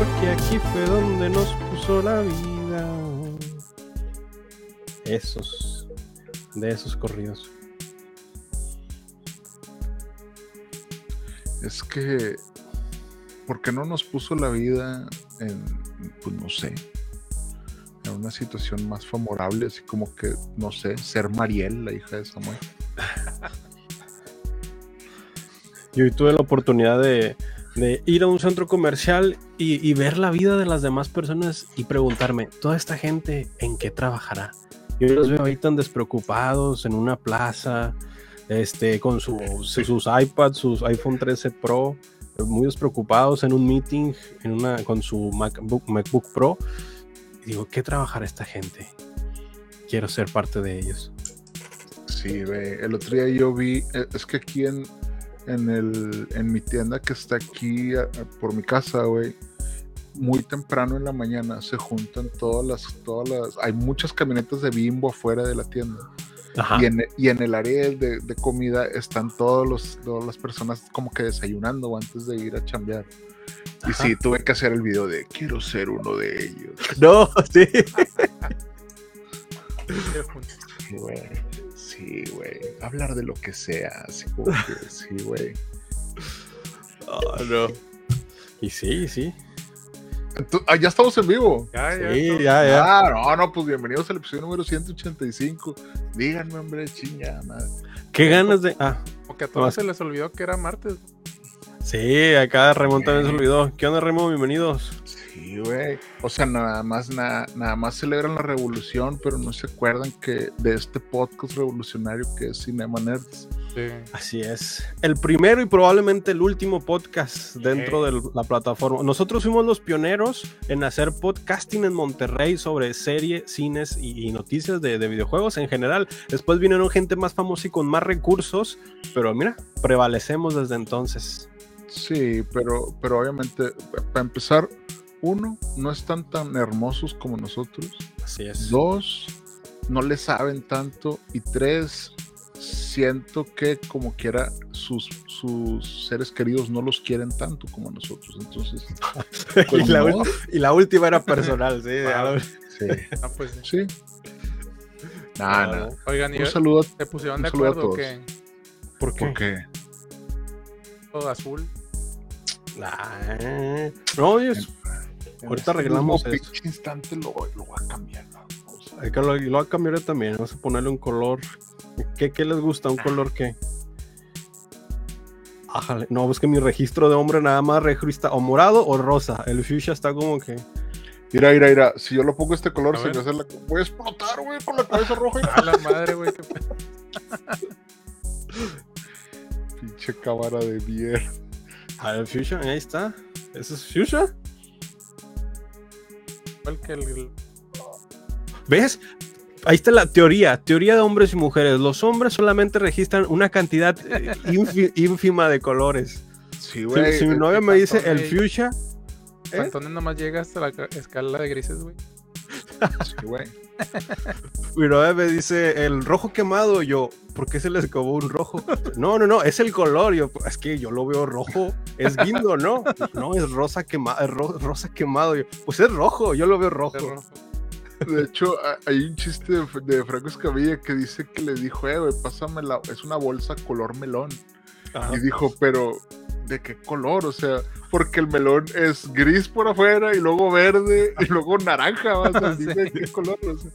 porque aquí fue donde nos puso la vida. Esos, de esos corridos. Es que, ¿por qué no nos puso la vida en, pues no sé, en una situación más favorable, así como que, no sé, ser Mariel, la hija de Samuel? Yo hoy tuve la oportunidad de, de ir a un centro comercial y, ver la vida de las demás personas y preguntarme, ¿toda esta gente en qué trabajará? Yo los veo ahí tan despreocupados en una plaza, este, con su- sus iPads, sus iPhone 13 Pro, muy despreocupados en un meeting en una, con su MacBook, Pro. Y digo, ¿qué trabajará esta gente? Quiero ser parte de ellos. Sí, el otro día yo vi, eh, es que aquí en, en, el, en mi tienda que está aquí a- a- por mi casa, güey, muy temprano en la mañana se juntan todas las, todas las, hay muchas camionetas de bimbo afuera de la tienda. Ajá. Y en, y en el área de, de comida están todos los, todas las personas como que desayunando antes de ir a chambear. Y sí, tuve que hacer el video de quiero ser uno de ellos. No, sí. Güey. Sí, güey. Hablar de lo que sea, así como que sí, güey. Ah, no. Y sí, sí. Entonces, ah, ya estamos en vivo. Ya, ya. Sí, ya, ya. Ah, no, no, pues bienvenidos al episodio número 185. Díganme, hombre, chinga, madre. Qué ganas de. Ah, Porque a todos Más- se les olvidó que era martes. sí, acá Raymond también se olvidó. ¿Qué onda, Raymond? Bienvenidos. Sí, güey. O sea, nada más, na- nada más celebran la revolución, pero no se acuerdan que de este podcast revolucionario que es Cinema Nerds. Sí. Así es. El primero y probablemente el último podcast dentro de la plataforma. Nosotros fuimos los pioneros en hacer podcasting en Monterrey sobre serie, cines y, y noticias de, de videojuegos en general. Después vinieron gente más famosa y con más recursos, pero mira, prevalecemos desde entonces. Sí, pero, pero obviamente, para empezar, uno, no están tan hermosos como nosotros. Así es. Dos, no le saben tanto. Y tres, siento que como quiera sus, sus seres queridos no los quieren tanto como nosotros. Entonces, pues, y, la, no. ul- y la última era personal, sí. Wow. a- sí. Ah, pues sí. sí. Nah, nah. Oigan, ¿y Un saludo se pusieron de saludo a acuerdo todos. que ¿Por qué? porque todo azul? Ah, no, es- Ahorita arreglamos en este eso. mismo pinche instante lo, lo voy a cambiar. ¿no? Vamos a- hay que lo, lo voy a cambiar también. Vamos a ponerle un color. ¿Qué, qué les gusta? ¿Un color qué? Ájale. No, es que mi registro de hombre nada más registra o morado o rosa. El fuchsia está como que. Mira, mira, mira. Si yo lo pongo este color, A se ver. me hace la... voy a explotar, güey, con la cabeza roja. A la madre, güey. qué Pinche cámara de mierda. Ah, el fuchsia, ahí está. ¿Ese es fuchsia? Igual que el, el- ¿Ves? Ahí está la teoría, teoría de hombres y mujeres. Los hombres solamente registran una cantidad eh, ínfima de colores. Sí, Si, güey. si mi novia me dice el fuchsia, ¿Eh? Pantone nomás llega hasta la ca- escala de grises, güey. Güey. Mi novia me dice el rojo quemado. Yo, ¿por qué se les acabó un rojo? No, no, no, es el color. Yo, es que yo lo veo rojo. Es guindo, ¿no? No, es rosa quemado. rosa quemado. Yo, pues es rojo, yo lo veo rojo. De hecho, hay un chiste de, de Franco Escamilla que dice que le dijo, eh, güey, pásame la... Es una bolsa color melón. Ajá. Y dijo, pero ¿de qué color? O sea, porque el melón es gris por afuera y luego verde y luego naranja. O sea, dime de qué color. O sea,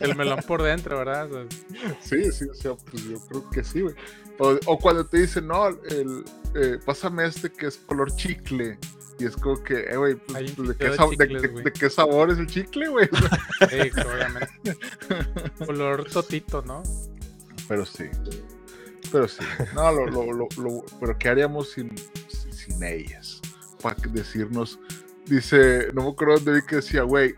El melón por dentro, ¿verdad? O sea, sí, sí, o sea, pues yo creo que sí, güey. O, o cuando te dicen, no, el, eh, pásame este que es color chicle. Y es como que, eh, güey, pues, pues, ¿de, qué de de qué sabor es el chicle, güey? sí, obviamente. Color totito, ¿no? Pero sí. Pero sí. No, lo, lo, lo, lo- pero ¿qué haríamos sin, sin ellas? Para decirnos Dice, no me acuerdo dónde vi que decía, güey,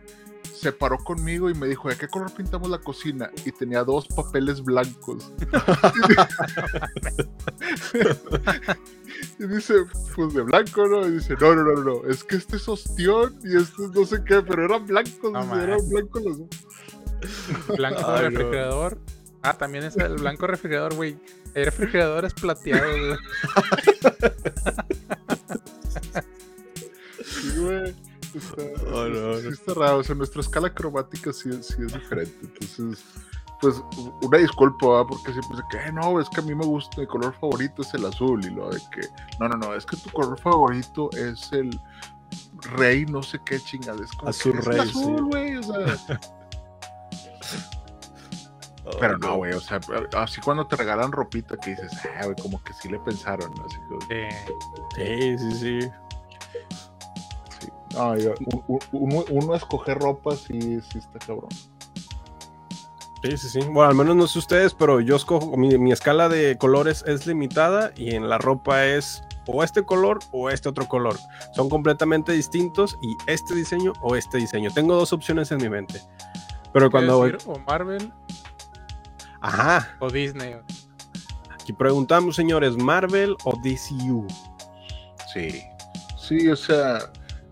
se paró conmigo y me dijo, ¿de qué color pintamos la cocina? Y tenía dos papeles blancos. y dice, pues de blanco, ¿no? Y dice, no, no, no, no, es que este es ostión y este es no sé qué, pero eran blancos, No eran blancos los dos. Blanco no. refrigerador. Ah, también es el blanco refrigerador, güey. Hay refrigeradores plateados, güey. Sí, güey. Está, Oh, no, sí está raro, o sea, nuestra escala cromática sí, es- sí es diferente. Entonces, pues, una disculpa, ¿verdad? porque siempre dice que "Eh, no, es que a mí me gusta, mi color favorito es el azul. Y lo de que, no, no, no, es que tu color favorito es el rey, no sé qué chingada. Es como Azul que es rey, el sí. azul, güey, o sea. Pero no, güey, o sea, así cuando te regalan ropita que dices, ah, güey, como que sí le pensaron, ¿no? Así que, Eh, Sí, sí, sí. sí. No, yo- uno, uno escoger ropa sí, sí está cabrón. Sí, sí, sí. Bueno, al menos no sé ustedes, pero yo escojo, mi, mi escala de colores es limitada y en la ropa es o este color o este otro color. Son completamente distintos y este diseño o este diseño. Tengo dos opciones en mi mente. Pero cuando voy... o Marvel Ajá, o Disney. aquí preguntamos, señores, Marvel o DCU. Sí. Sí, o sea,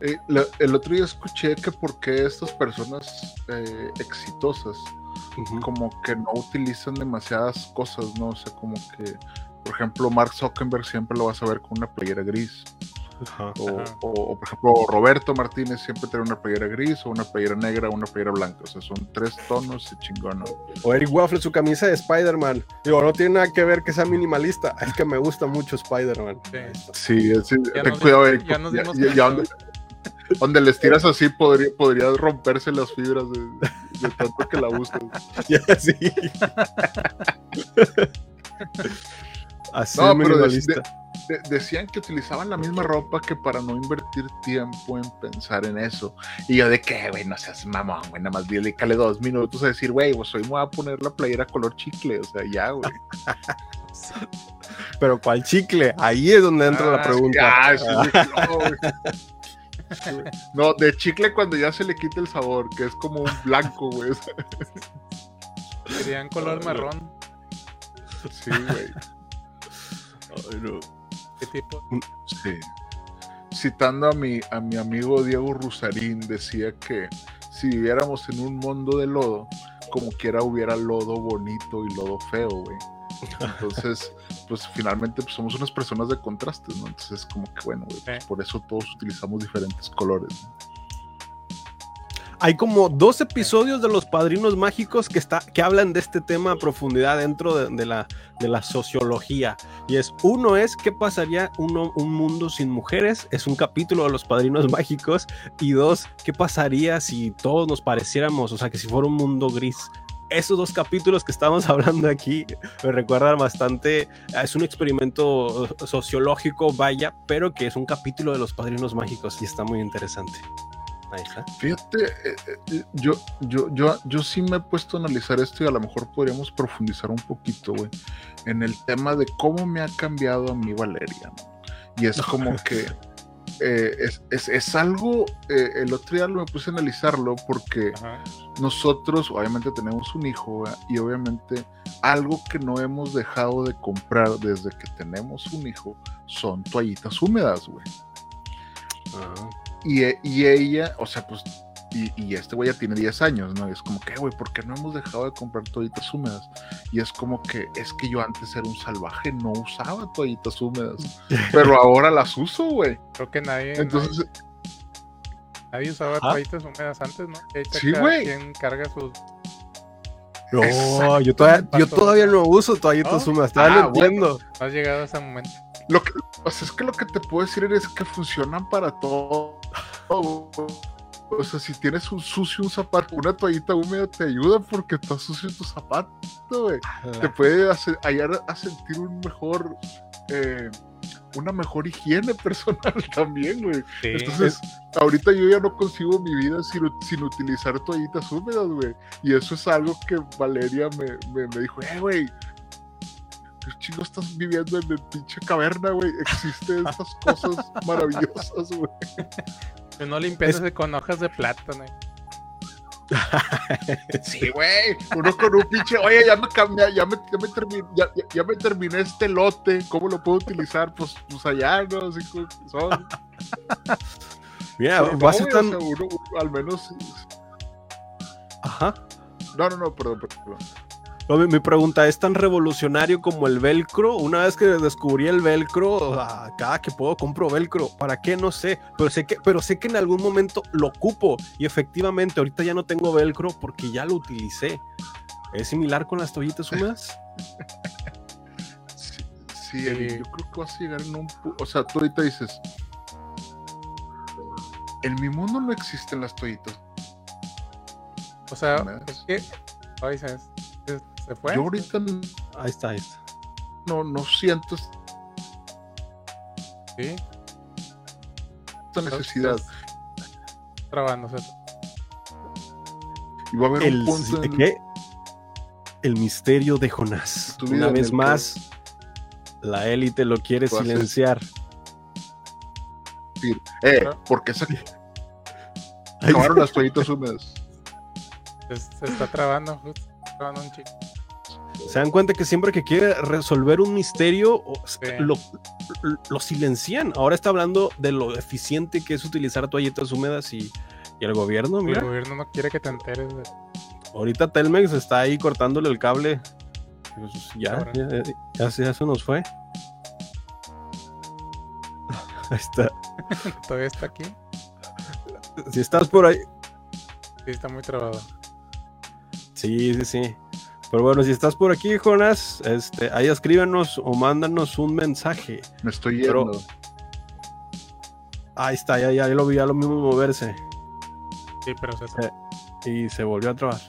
eh, la- el otro día escuché que por qué estas personas eh, exitosas como que no utilizan demasiadas cosas, ¿no? O sea, como que, por ejemplo, Mark Zuckerberg siempre lo vas a ver con una playera gris. Ajá. O, Ajá. o- o, por ejemplo, Roberto Martínez siempre tiene una playera gris o una playera negra o una playera blanca. O sea, son tres tonos y chingón, ¿no? O Eric Waffle, su camisa de Spider-Man. Digo, no tiene nada que ver que sea minimalista. Es que me gusta mucho Spider-Man. Sí. Sí, es- Ya ten cuidado, Eric, ya nos ya- dimos ya- cuenta, ya donde, donde les tiras así podría, podría romperse las fibras de, de tanto que la sí. Así No, de pero de- minimalista. De- decían que utilizaban la misma ropa que para no invertir tiempo en pensar en eso. Y yo de que, güey, no seas mamón, güey, nada más dedícale dos minutos a decir, güey, pues hoy me voy a poner la playera color chicle, o sea, ya, güey. Pero ¿cuál chicle? Ahí es donde entra la Ah, pregunta. Ya, sí, sí, no. No, de chicle cuando ya se le quita el sabor, que es como un blanco, güey. Serían color marrón. Sí, güey. Ay, no. ¿Qué tipo? Sí. Citando a mi, a mi amigo Diego Rusarín, decía que si viviéramos en un mundo de lodo, como quiera hubiera lodo bonito y lodo feo, güey. Entonces, pues finalmente pues, somos unas personas de contrastes, ¿no? Entonces, como que bueno, güey, pues, Sí. por eso todos utilizamos diferentes colores. ¿no? Hay como dos episodios de Los Padrinos Mágicos que, está, que hablan de este tema a profundidad dentro de, la, de la sociología. Y es, uno es, ¿qué pasaría uno, un mundo sin mujeres? Es un capítulo de Los Padrinos Mágicos. Y dos, ¿qué pasaría si todos nos pareciéramos? O sea, que si fuera un mundo gris. Esos dos capítulos que estamos hablando aquí me recuerdan bastante, es un experimento sociológico, vaya, pero que es un capítulo de Los Padrinos Mágicos y está muy interesante. Ahí está. Fíjate, eh, eh, yo, yo, yo, yo sí me he puesto a analizar esto y a lo mejor podríamos profundizar un poquito, güey, en el tema de cómo me ha cambiado a mí Valeria. ¿no? Y es como que eh, es, es- es algo, eh, el otro día me puse a analizarlo porque Ajá. nosotros obviamente tenemos un hijo y obviamente algo que no hemos dejado de comprar desde que tenemos un hijo son toallitas húmedas, güey. Y, e- y ella, o sea, pues, y, y este güey ya tiene 10 años, ¿no? Y es como que, güey, ¿por qué no hemos dejado de comprar toallitas húmedas? Y es como que, es que yo antes era un salvaje, no usaba toallitas húmedas, pero ahora las uso, güey. Creo que nadie, Entonces, nadie, nadie usaba Ah. toallitas húmedas antes, ¿no? Sí, güey. quien carga sus. No, yo todavía, yo todavía no uso toallitas ¿No? húmedas, todavía Ah, no entiendo. No has llegado a ese momento. lo que, o sea, es que lo que te puedo decir es que funcionan para todo. O sea, si tienes un sucio un zapato, una toallita húmeda te ayuda porque está sucio tu zapato, güey. te puede hacer, ayudar a sentir un mejor, eh, una mejor higiene personal también, güey. Sí. Entonces, ahorita yo ya no consigo mi vida sin, sin utilizar toallitas húmedas, güey. Y eso es algo que Valeria me, me, me dijo, eh, güey. ¿Qué chingo estás viviendo en el pinche caverna, güey? Existen estas cosas maravillosas, güey. Que no limpiándose con hojas de plátano. Sí, güey. Uno con un pinche. Oye, ya me cambié, ya me, ya me, terminé, ya, ya- ya me terminé este lote. ¿Cómo lo puedo utilizar? Pues, pues allá, ¿no? Así como que son. Mira, Pero va a no, ser güey, o tan. sea, uno, uno al menos. Ajá. No, no, no, perdón, perdón. No, mi, mi pregunta es tan revolucionario como el velcro. Una vez que descubrí el velcro, ah, cada que puedo compro velcro. ¿Para qué? No sé. Pero sé que, pero sé que en algún momento lo ocupo. Y efectivamente, ahorita ya no tengo velcro porque ya lo utilicé. ¿Es similar con las toallitas húmedas? Sí, Sí. yo creo que vas a llegar en un. pu- O sea, tú ahorita dices. En mi mundo no existen las toallitas. O sea, es que. Ay, se, se- fue. Yo ahorita Ahí está, ahí está. no, no siento Sí. esta necesidad. Trabándose. Y va a haber El, un punto en ¿qué? el misterio de Jonás. Una vez que- más, la élite lo quiere silenciar. decir, eh, porque se acabaron las toallitas húmedas. Se, se está trabando. justo, trabando un chico. Se dan cuenta que siempre que quiere resolver un misterio, lo, lo silencian. Ahora está hablando de lo eficiente que es utilizar toallitas húmedas y, y el gobierno, El gobierno no quiere que te enteres. de- Ahorita Telmex está ahí cortándole el cable. Pues ya, ya, ya ya se nos fue. Ahí está. Todavía está aquí. Si estás por ahí. Sí, está muy trabado. Sí, sí, sí. Pero bueno, si estás por aquí, Jonas, este, ahí escríbenos o mándanos un mensaje. Me estoy Pero- yendo. Ahí está, ya, ya, ya lo vi, ya lo mismo moverse. Sí, pero se Eh, y se volvió a trabar.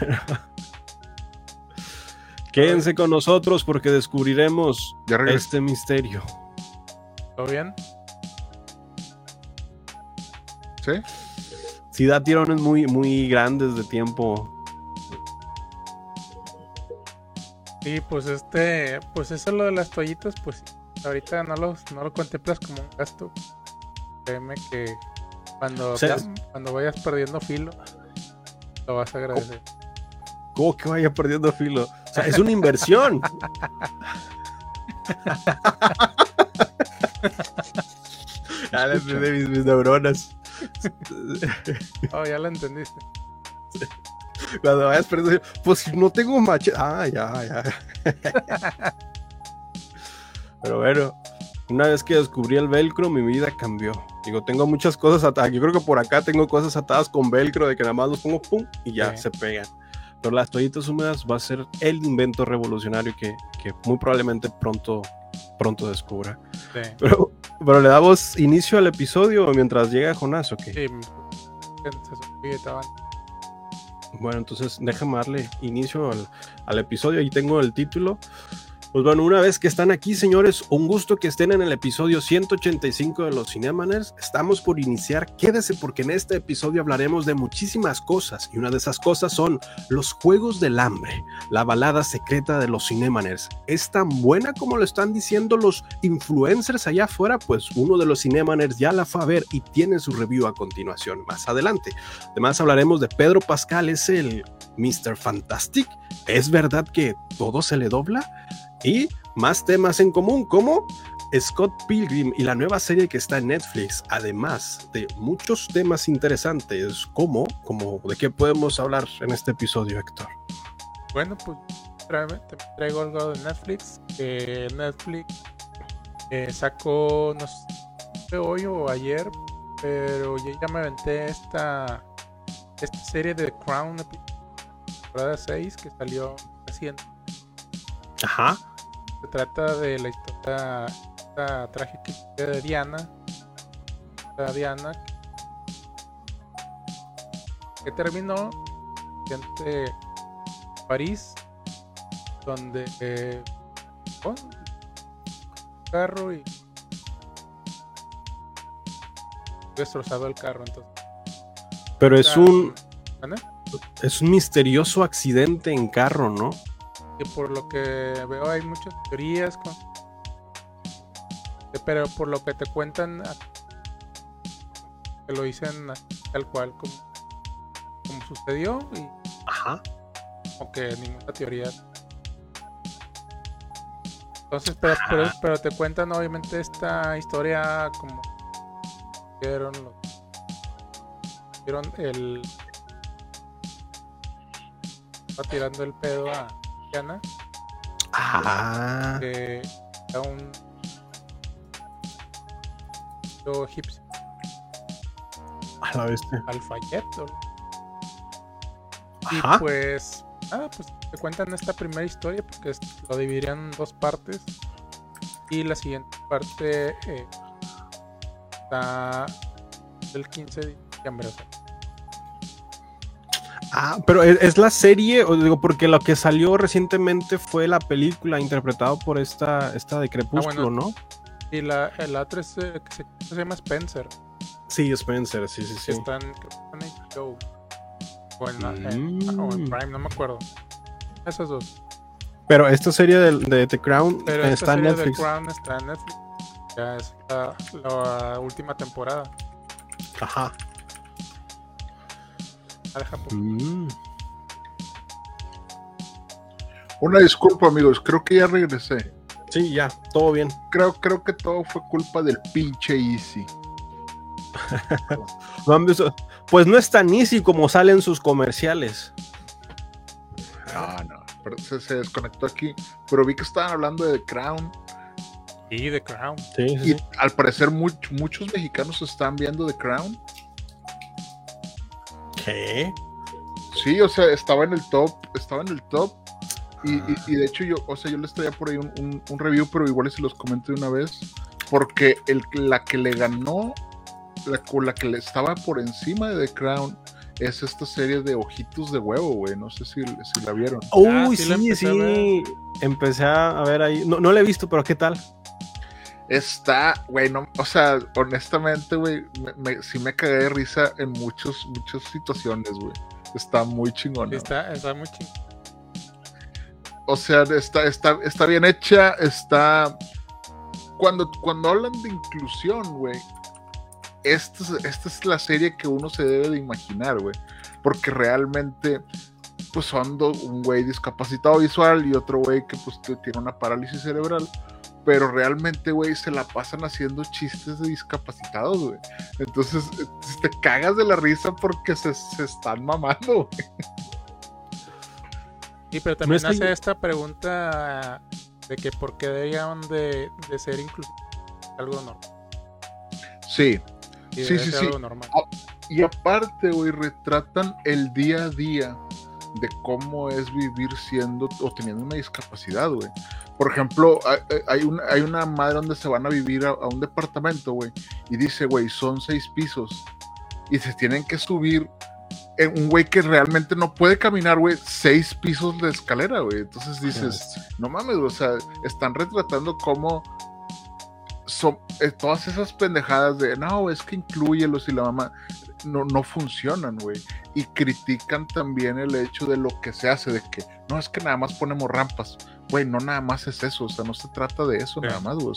Bueno. Quédense con nosotros porque descubriremos Ya este misterio. ¿Todo bien? ¿Sí? Si da tirones muy, muy grandes de tiempo. Sí, pues este, pues eso lo de las toallitas, pues ahorita no lo, no lo contemplas como un gasto. Créeme que cuando, O sea, cuando vayas perdiendo filo, lo vas a agradecer. ¿Cómo que vaya perdiendo filo? O sea, es una inversión. Ya le entendí mis, mis neuronas. Oh, ya lo entendiste. Cuando vayas perdiendo Pues no tengo machete. Ah, ya, ya. Pero bueno, una vez que descubrí el velcro, mi vida cambió. Digo, tengo muchas cosas atadas. Yo creo que por acá tengo cosas atadas con velcro de que nada más los pongo pum y ya Sí. se pegan. Pero las toallitas húmedas va a ser el invento revolucionario que, que muy probablemente pronto, pronto descubra. Sí. Pero, pero le damos inicio al episodio mientras llega Jonás, ¿ok? Sí, Bueno, entonces déjame darle inicio al, al episodio. Ahí tengo el título. Pues bueno, una vez que están aquí, señores, un gusto que estén en el episodio 185 de los Cinemaners. Estamos por iniciar. Quédese porque en este episodio hablaremos de muchísimas cosas y una de esas cosas son los Juegos del Hambre, la balada secreta de los Cinemaners. ¿Es tan buena como lo están diciendo los influencers allá afuera? Pues uno de los Cinemaners ya la fue a ver y tiene su review a continuación más adelante. Además hablaremos de Pedro Pascal, es el Mr. Fantastic. ¿Es verdad que todo se le dobla? Y más temas en común como Scott Pilgrim y la nueva serie que está en Netflix, además de muchos temas interesantes como, como de qué podemos hablar en este episodio, Héctor. Bueno, pues trae- te traigo algo de Netflix. Que Netflix eh, sacó, no sé hoy o ayer, pero ya me aventé esta, esta serie de Crown, temporada 6, que salió reciente. Ajá. Se trata de la historia, esta trágica de Diana. La Diana que terminó en París, donde eh, oh, un carro y destrozado el carro. Entonces, Pero es un. Es un misterioso accidente en carro, ¿no? que por lo que veo hay muchas teorías con... pero por lo que te cuentan que lo dicen tal cual como, como sucedió y Ajá. como que ninguna teoría. Entonces, pero, pero, pero te cuentan obviamente esta historia como vieron el va tirando el pedo a Diana. Ah. que era un lo egipcio A la y Ajá. pues ah pues te cuentan esta primera historia porque lo dividirían en dos partes. Y la siguiente parte eh, está el 15 de diciembre o sea, Ah, pero ¿es, es la serie, o digo, porque lo que salió recientemente fue la película interpretado por esta, esta de Crepúsculo, bueno. ¿no? y la el otro es, eh, que se, se llama Spencer Sí, Spencer, sí, sí, sí. está en, HBO o en, la- en- o en Mm. Prime no me acuerdo esas dos Pero esta serie de, de The Crown Pero esta está en serie Netflix. Crown está en Netflix. Ya es la, la última temporada. Ajá. Deja por- Mm. Una disculpa, amigos, creo que ya regresé. Sí, ya, todo bien. Creo, creo que todo fue culpa del pinche Easy. No han visto- Pues no es tan easy como salen sus comerciales. No, no, pero se, se desconectó aquí. Pero vi que estaban hablando de The Crown. Y The Crown. Sí, Y al parecer much- muchos mexicanos están viendo The Crown. Sí, o sea, estaba en el top, estaba en el top. Y, y- y de hecho yo, o sea, yo les traía por ahí un, un- un review, pero igual y se los comento de una vez. Porque el, la que le ganó, la, con la que le estaba por encima de The Crown, es esta serie de Ojitos de Huevo, güey. No sé si, si la vieron. Uy, Ah, sí la sí, empecé a sí. Empecé a ver ahí. No, no la he visto, pero ¿qué tal? Está, güey, no, o sea, honestamente, güey, me, me- sí me cagué de risa en muchos, muchas situaciones, güey. Está muy chingona. Sí, está, está muy chingón. O sea, está, está, está bien hecha, está... Cuando, cuando hablan de inclusión, güey, esta es, esta es la serie que uno se debe de imaginar, güey. Porque realmente, pues son do- un güey discapacitado visual y otro güey que pues tiene una parálisis cerebral. Pero realmente, güey, se la pasan haciendo chistes de discapacitados, güey. Entonces, eh, te cagas de la risa porque se, se están mamando, güey. Sí, pero también hace esta pregunta de que por qué deberían de, de ser inclusivos. Algo normal. Sí, Sí, Sí, sí, sí. algo normal. Y aparte, güey, retratan el día a día de cómo es vivir siendo o teniendo una discapacidad, güey. Por ejemplo, hay, una, hay una madre donde se van a vivir a, a un departamento, güey, y dice, güey, son seis pisos. Y se tienen que subir en un güey que realmente no puede caminar, güey, seis pisos de escalera, güey. Entonces dices, no mames, o sea, están retratando cómo son eh, todas esas pendejadas de no, es que incluyelos y la mamá no, no funcionan, güey. Y critican también el hecho de lo que se hace, de que no es que nada más ponemos rampas. Güey, no nada más es eso, o sea, no se trata de eso Sí. nada más, güey.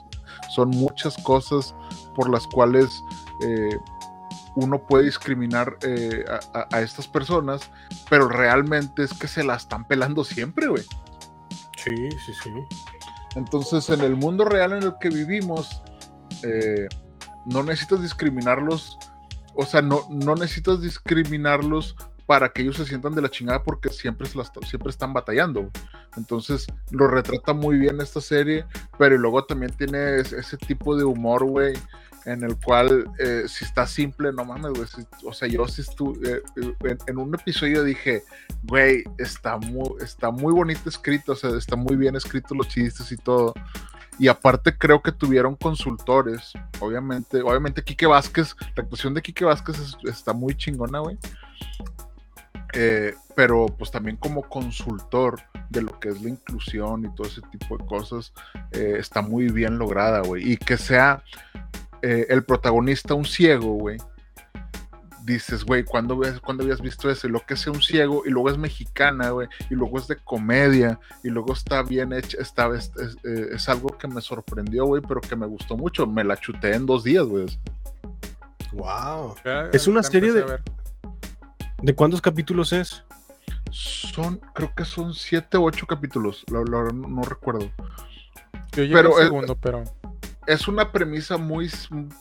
Son muchas cosas por las cuales eh, uno puede discriminar eh, a, a- a estas personas, pero realmente es que se la están pelando siempre, güey. Sí, sí, sí. Entonces, en el mundo real en el que vivimos, eh, no necesitas discriminarlos, o sea, no, no necesitas discriminarlos para que ellos se sientan de la chingada porque siempre, siempre están batallando. Entonces, lo retrata muy bien esta serie, pero luego también tiene es- ese tipo de humor, güey, en el cual, eh, si está simple, no mames, güey. si- o sea, yo sí estuve, en, en un episodio dije, güey, está muy, está muy bonito escrito, o sea, está muy bien escrito los chistes y todo. Y aparte creo que tuvieron consultores, obviamente, obviamente Quique Vázquez, la actuación de Quique Vázquez es- está muy chingona, güey. Eh, pero pues también como consultor de lo que es la inclusión y todo ese tipo de cosas, eh, está muy bien lograda, güey. Y que sea eh, el protagonista un ciego, güey. Dices, güey, ¿cuándo, ¿cuándo habías visto eso? Y lo que sea un ciego, y luego es mexicana, güey, y luego es de comedia, y luego está bien hecha, está, es, es- eh, es algo que me sorprendió, güey, pero que me gustó mucho. Me la chuté en dos días, güey. Wow. Ya- Es una serie de-. ¿De cuántos capítulos es? Son, creo que son siete o ocho capítulos, la, la no recuerdo. Yo llegué pero, al segundo, pero Es una premisa muy,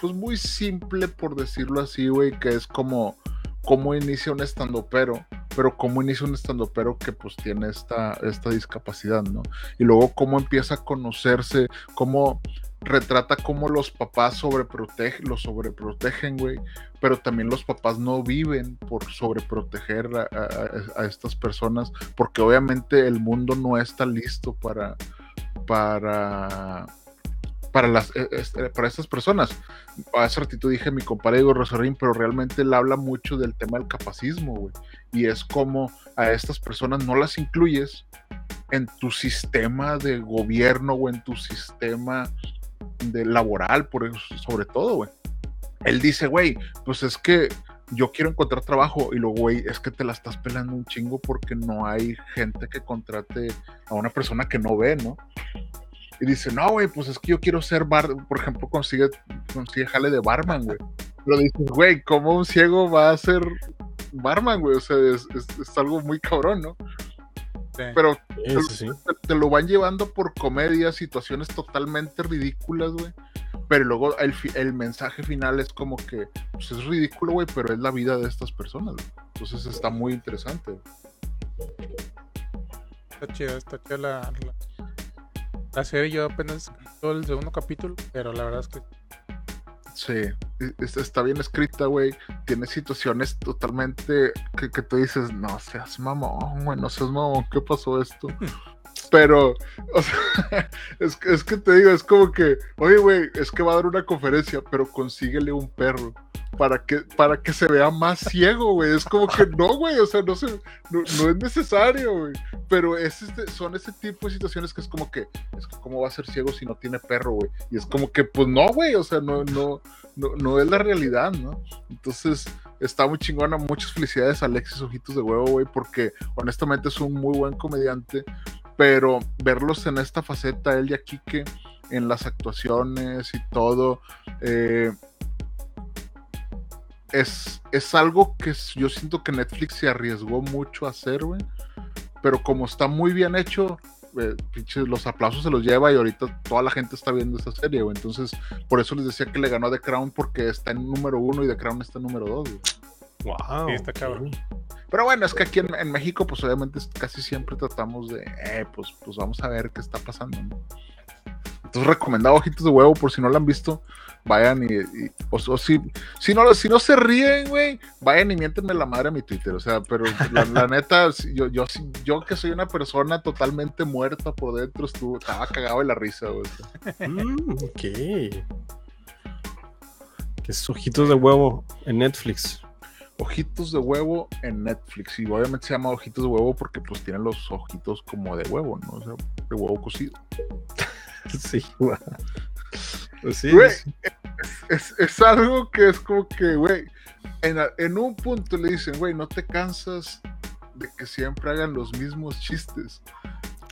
pues muy simple, por decirlo así, güey, que es como cómo inicia un estandopero, pero cómo inicia un estandopero que pues tiene esta, esta discapacidad, ¿no? Y luego cómo empieza a conocerse, cómo retrata cómo los papás sobreprotegen, los sobreprotegen, güey, pero también los papás no viven por sobreproteger a, a- a estas personas, porque obviamente el mundo no está listo para, para, para, las, eh, este, para estas personas. Hace ratito dije mi compadre Diego Rosarín, pero realmente él habla mucho del tema del capacismo, güey, y es como a estas personas no las incluyes en tu sistema de gobierno o en tu sistema de laboral, por sobre todo, güey. Él dice, güey, pues es que yo quiero encontrar trabajo y luego, güey, es que te la estás pelando un chingo porque no hay gente que contrate a una persona que no ve, ¿no? Y dice, no, güey, pues es que yo quiero ser bar, por ejemplo, consigue, consigue jale de barman, güey. Pero dices, güey, ¿cómo un ciego va a ser barman, güey? O sea, es, es- es algo muy cabrón, ¿no? Sí. Pero Sí, te, te lo van llevando por comedia, situaciones totalmente ridículas, güey. Pero luego el, el mensaje final es como que pues es ridículo, güey, pero es la vida de estas personas, güey. Entonces está muy interesante. güey. está chido, está chida la, la, la serie. Yo apenas todo el segundo capítulo, pero la verdad es que Sí, es- está bien escrita, güey. Tiene situaciones totalmente que, que tú dices, no seas mamón, güey, no seas mamón, ¿qué pasó esto? Pero, o sea, es, es que te digo, es como que, oye, güey, es que va a dar una conferencia, pero consíguele un perro para que, para que se vea más ciego, güey. Es como que no, güey, o sea, no, se, no, no es necesario, güey. Pero es este- son ese tipo de situaciones que es como que, es que cómo va a ser ciego si no tiene perro, güey. Y es como que, pues no, güey, o sea, no, no, no, no es la realidad, ¿no? Entonces, está muy chingona. Muchas felicidades Alexis Ojitos de Huevo, güey, porque honestamente es un muy buen comediante. Pero verlos en esta faceta, él y a en las actuaciones y todo, eh, es, es algo que yo siento que Netflix se arriesgó mucho a hacer, güey. Pero como está muy bien hecho, eh, pinches, los aplausos se los lleva y ahorita toda la gente está viendo esta serie, güey. Entonces, por eso les decía que le ganó a The Crown porque está en número uno y The Crown está en número dos, güey. Wow. Sí, está cabrón. Pero bueno, es que aquí en, México, pues obviamente casi siempre tratamos de, eh, pues, pues vamos a ver qué está pasando. Entonces, recomendado Ojitos de Huevo, por si no lo han visto, vayan y, o, si, si, no, si no se ríen, güey, vayan y miéntenme la madre a mi Twitter, o sea, pero la, neta, yo, yo, yo que soy una persona totalmente muerta por dentro, estuvo, estaba cagado de la risa, güey. Mm, ok. Que es ojitos de huevo en Netflix. Ojitos de Huevo en Netflix, y obviamente se llama Ojitos de Huevo porque pues tienen los ojitos como de huevo, ¿no? O sea, de huevo cocido. Sí. Pues sí. Güey, es, es algo que es como que, güey, en, un punto le dicen, güey, no te cansas de que siempre hagan los mismos chistes.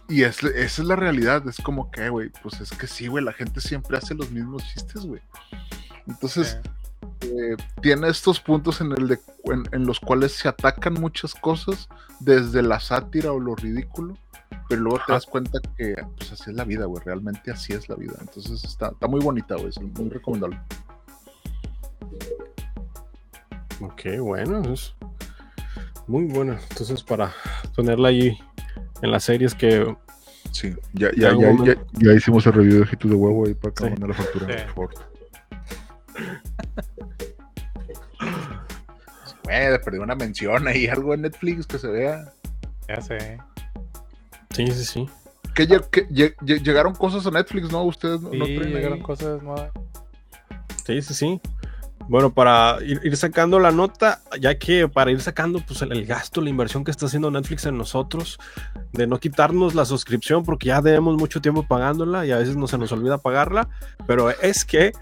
Y es, esa es la realidad, es como que, güey, pues es que sí, güey, la gente siempre hace los mismos chistes, güey. Entonces, eh, tiene estos puntos en, el de, en, en los cuales se atacan muchas cosas, desde la sátira o lo ridículo, pero luego te das cuenta que pues así es la vida, güey, realmente así es la vida. Entonces está, está muy bonita, güey, es muy recomendable. Ok, bueno. Es muy bueno. Entonces, para ponerla ahí en las series que. Sí, ya, ya- ya- ya- ya hicimos el review de Ojitos de Huevo ahí para que Sí. la factura, Sí. por favor. Güey, perdí una mención ahí, algo en Netflix que se vea. ya sé. Sí, sí, sí. Que, lle- que lle- lle- llegaron cosas a Netflix, ¿no? Ustedes no, Sí, no llegaron cosas nuevas. Sí, sí, sí. Bueno, para ir, ir sacando la nota, ya que para ir sacando pues, el, el gasto, la inversión que está haciendo Netflix en nosotros, de no quitarnos la suscripción porque ya debemos mucho tiempo pagándola y a veces no se nos olvida pagarla, pero es que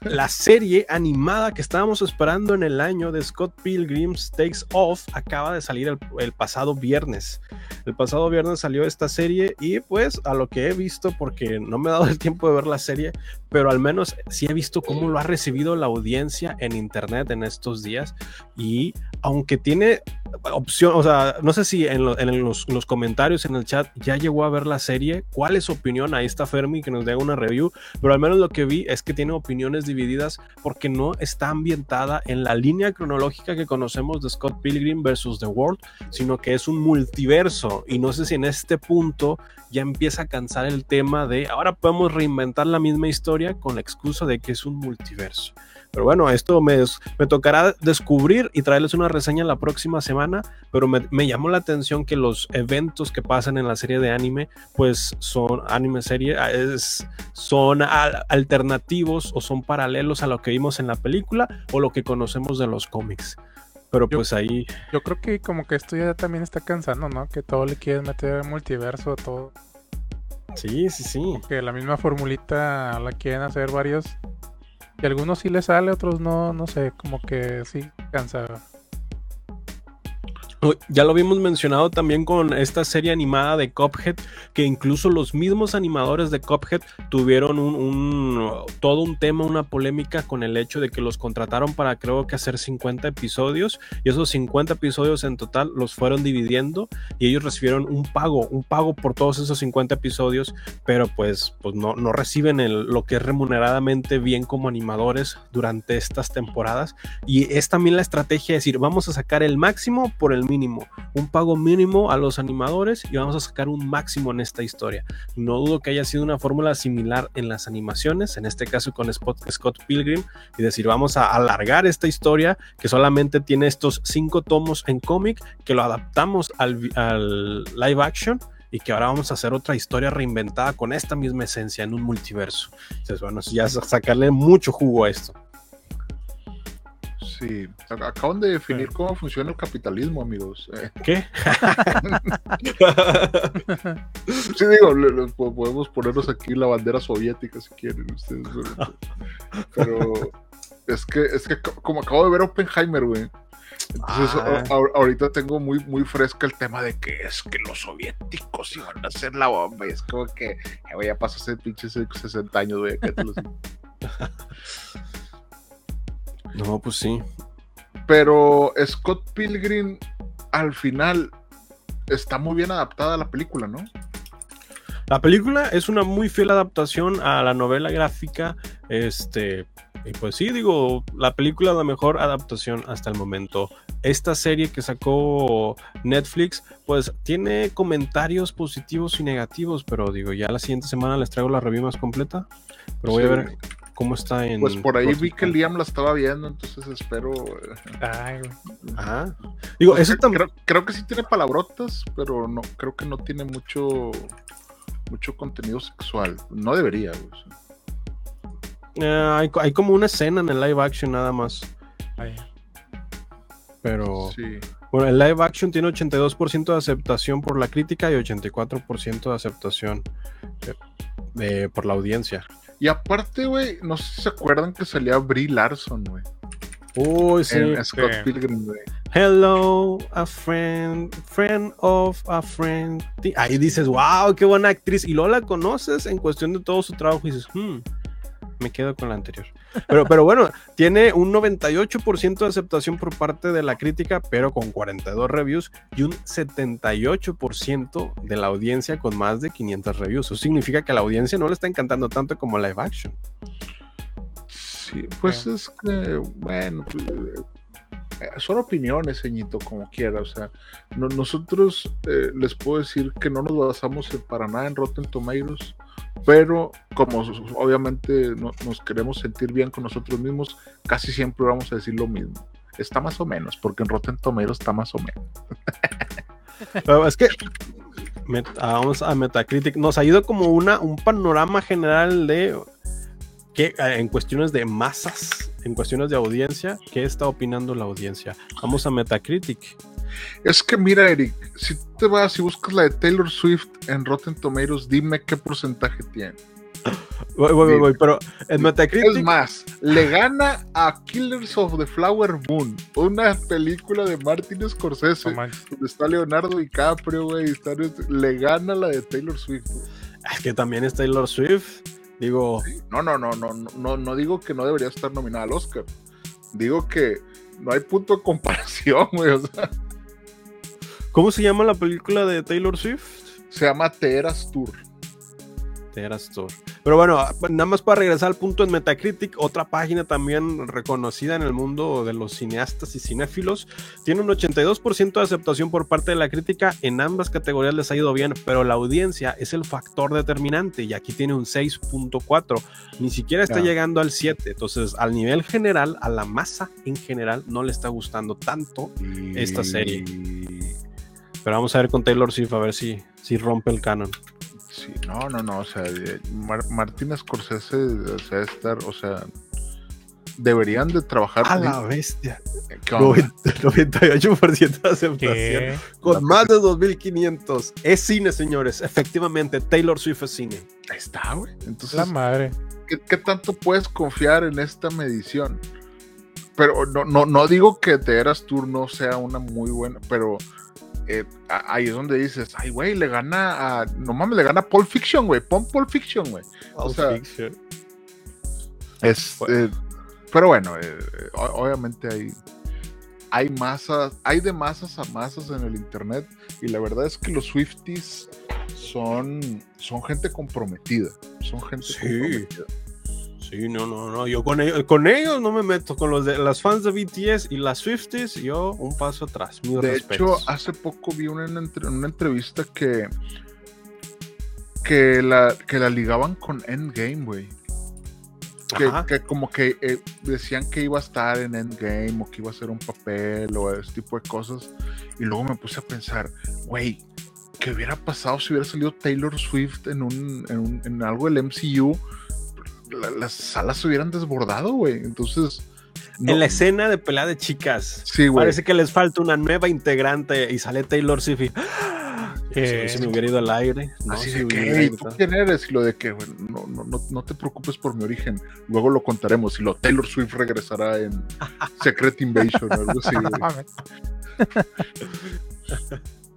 la serie animada que estábamos esperando en el año de Scott Pilgrim's Takes Off acaba de salir el, el, pasado viernes. El pasado viernes salió esta serie y pues a lo que he visto, porque no me he dado el tiempo de ver la serie, pero al menos sí he visto cómo lo ha recibido la audiencia en internet en estos días y aunque tiene opción, o sea, no sé si en, lo, en los, los, comentarios, en el chat, ya llegó a ver la serie, cuál es su opinión, ahí está Fermi que nos dé una review, pero al menos lo que vi es que tiene divididas porque no está ambientada en la línea cronológica que conocemos de Scott Pilgrim versus The World, sino que es un multiverso y no sé si en este punto ya empieza a cansar el tema de ahora podemos reinventar la misma historia con la excusa de que es un multiverso. Pero bueno, esto me, me tocará descubrir y traerles una reseña la próxima semana, pero me, me, llamó la atención que los eventos que pasan en la serie de anime, pues son anime serie, es, son al, alternativos o son paralelos a lo que vimos en la película o lo que conocemos de los cómics. Pero yo, pues ahí... Yo creo que como que esto ya también está cansando, ¿no? Que todo le quieren meter multiverso, todo. Sí, sí, sí. Que la misma formulita la quieren hacer varios y a algunos sí les sale, otros no, no sé, como que sí cansa. Ya lo habíamos mencionado también con esta serie animada de Cuphead, que incluso los mismos animadores de Cuphead tuvieron un, un, todo un tema, una polémica con el hecho de que los contrataron para creo que hacer 50 episodios y esos 50 episodios en total los fueron dividiendo y ellos recibieron un pago, un pago por todos esos 50 episodios, pero pues, pues no, no reciben el, lo que es remuneradamente bien como animadores durante estas temporadas y es también la estrategia de decir vamos a sacar el máximo por el mínimo, un pago mínimo a los animadores y vamos a sacar un máximo en esta historia. No dudo que haya sido una fórmula similar en las animaciones, en este caso con Scott Pilgrim, y decir, vamos a alargar esta historia que solamente tiene estos cinco tomos en cómic, que lo adaptamos al, al live action y que ahora vamos a hacer otra historia reinventada con esta misma esencia en un multiverso. Entonces, bueno, ya sacarle mucho jugo a esto. Sí, acaban de definir sí. cómo funciona el capitalismo, amigos. ¿Qué? sí, digo, le, le, podemos ponernos aquí la bandera soviética si quieren ustedes. Pero es que, es que como acabo de ver Oppenheimer, güey. Entonces, ah. a, ahorita tengo muy, muy fresca el tema de que es que los soviéticos iban a hacer la bomba. Y es como que, eh, ya pasó hace pinches 60 años, güey. No, pues sí. Pero Scott Pilgrim al final está muy bien adaptada a la película, ¿no? La película es una muy fiel adaptación a la novela gráfica. Este. Y pues sí, digo, la película es la mejor adaptación hasta el momento. Esta serie que sacó Netflix, pues tiene comentarios positivos y negativos, pero digo, ya la siguiente semana les traigo la review más completa. Pero voy sí. a ver cómo está en. Pues por ahí vi que Liam la estaba viendo, entonces espero. Ay, Ajá. Digo, pues eso también. Creo, creo, que sí tiene palabrotas, pero no, creo que no tiene mucho mucho contenido sexual. No debería, güey. Eh, hay, hay, como una escena en el live action nada más. Ay. Pero. Sí. Bueno, el live action tiene 82% de aceptación por la crítica y 84% de aceptación de, por la audiencia. Y aparte, güey, no sé si se acuerdan que salía Brie Larson, güey. Uy, sí. En Scott sí. Pilgrim, güey. Hello, a friend, friend of a friend. Ahí dices, wow, qué buena actriz. Y luego la conoces en cuestión de todo su trabajo y dices, hmm, me quedo con la anterior. Pero, pero bueno, tiene un 98% de aceptación por parte de la crítica, pero con 42 reviews y un 78% de la audiencia con más de 500 reviews. Eso significa que a la audiencia no le está encantando tanto como live action. Sí, pues es que, bueno, pues, son opiniones, ceñito, como quiera. O sea, no, nosotros eh, les puedo decir que no nos basamos para nada en Rotten Tomatoes, pero como obviamente no, nos queremos sentir bien con nosotros mismos, casi siempre vamos a decir lo mismo. Está más o menos, porque en Rotten Tomatoes está más o menos. es que vamos a Metacritic, nos ha ido como una, un panorama general de que en cuestiones de masas, en cuestiones de audiencia, ¿qué está opinando la audiencia? Vamos a Metacritic. Es que mira, Eric, si te vas y buscas la de Taylor Swift en Rotten Tomatoes, dime qué porcentaje tiene. Voy, voy, voy, pero en Es Metacritic. más, le gana a Killers of the Flower Moon, una película de Martin Scorsese, donde está Leonardo DiCaprio, güey, y está- le gana la de Taylor Swift. Es que también es Taylor Swift. Digo, No, no, no, no, no, no, no digo que no debería estar nominada al Oscar. Digo que no hay punto de comparación, güey. O sea, ¿cómo se llama la película de Taylor Swift? se llama Te Eras Tour. Eras tú. Pero bueno, nada más para regresar al punto en Metacritic, otra página también reconocida en el mundo de los cineastas y cinéfilos, tiene un 82% de aceptación por parte de la crítica, en ambas categorías les ha ido bien, pero la audiencia es el factor determinante y aquí tiene un 6.4, ni siquiera está Ya. llegando al 7, entonces al nivel general, a la masa en general, no le está gustando tanto, Y- Esta serie. Pero vamos a ver con Taylor Swift a ver si, si rompe el canon. Sí, no, no, no, o sea, Mar- Martin Scorsese, o sea, estar, o sea, deberían de trabajar. A la bestia. ¿Qué onda? 98% de aceptación. ¿Qué? Con más de 2500. Es cine, señores. Efectivamente, Taylor Swift es cine. Ahí está, güey. Entonces, La madre. ¿qué, qué tanto puedes confiar en esta medición? Pero no, no, no digo que The Eras Tour no sea una muy buena, pero eh, ahí es donde dices, ay, güey, le gana a. No mames, le gana a Pulp Fiction, güey. Pon Pulp Fiction, güey. O sea, Es, Bueno. eh, pero bueno, eh, obviamente hay, hay masas, hay de masas a masas en el internet y la verdad es que los Swifties son, son gente comprometida, son gente Sí. comprometida. Sí, no, no, no. Yo con ellos, con ellos no me meto. Con los de las fans de BTS y las Swifties, yo un paso atrás. Mis De respetos. hecho, hace poco vi una, entre- una entrevista que que la, que la ligaban con Endgame, güey. Que, que como que eh, decían que iba a estar en Endgame o que iba a hacer un papel o ese tipo de cosas. Y luego me puse a pensar, güey, ¿qué hubiera pasado si hubiera salido Taylor Swift en, un, en, un- en algo del MCU? La- las salas se hubieran desbordado, güey. Entonces... no- en la escena de pelea de chicas. Sí, güey. Parece que les falta una nueva integrante y sale Taylor Swift y... ¿Qué? Si me hubiera ido al aire. No, Así si de que, "Ey, ¿tú quién eres? Y lo de que, güey, no, no, no, no te preocupes por mi origen. Luego lo contaremos. Y lo Taylor Swift regresará en Secret Invasion o algo así, güey.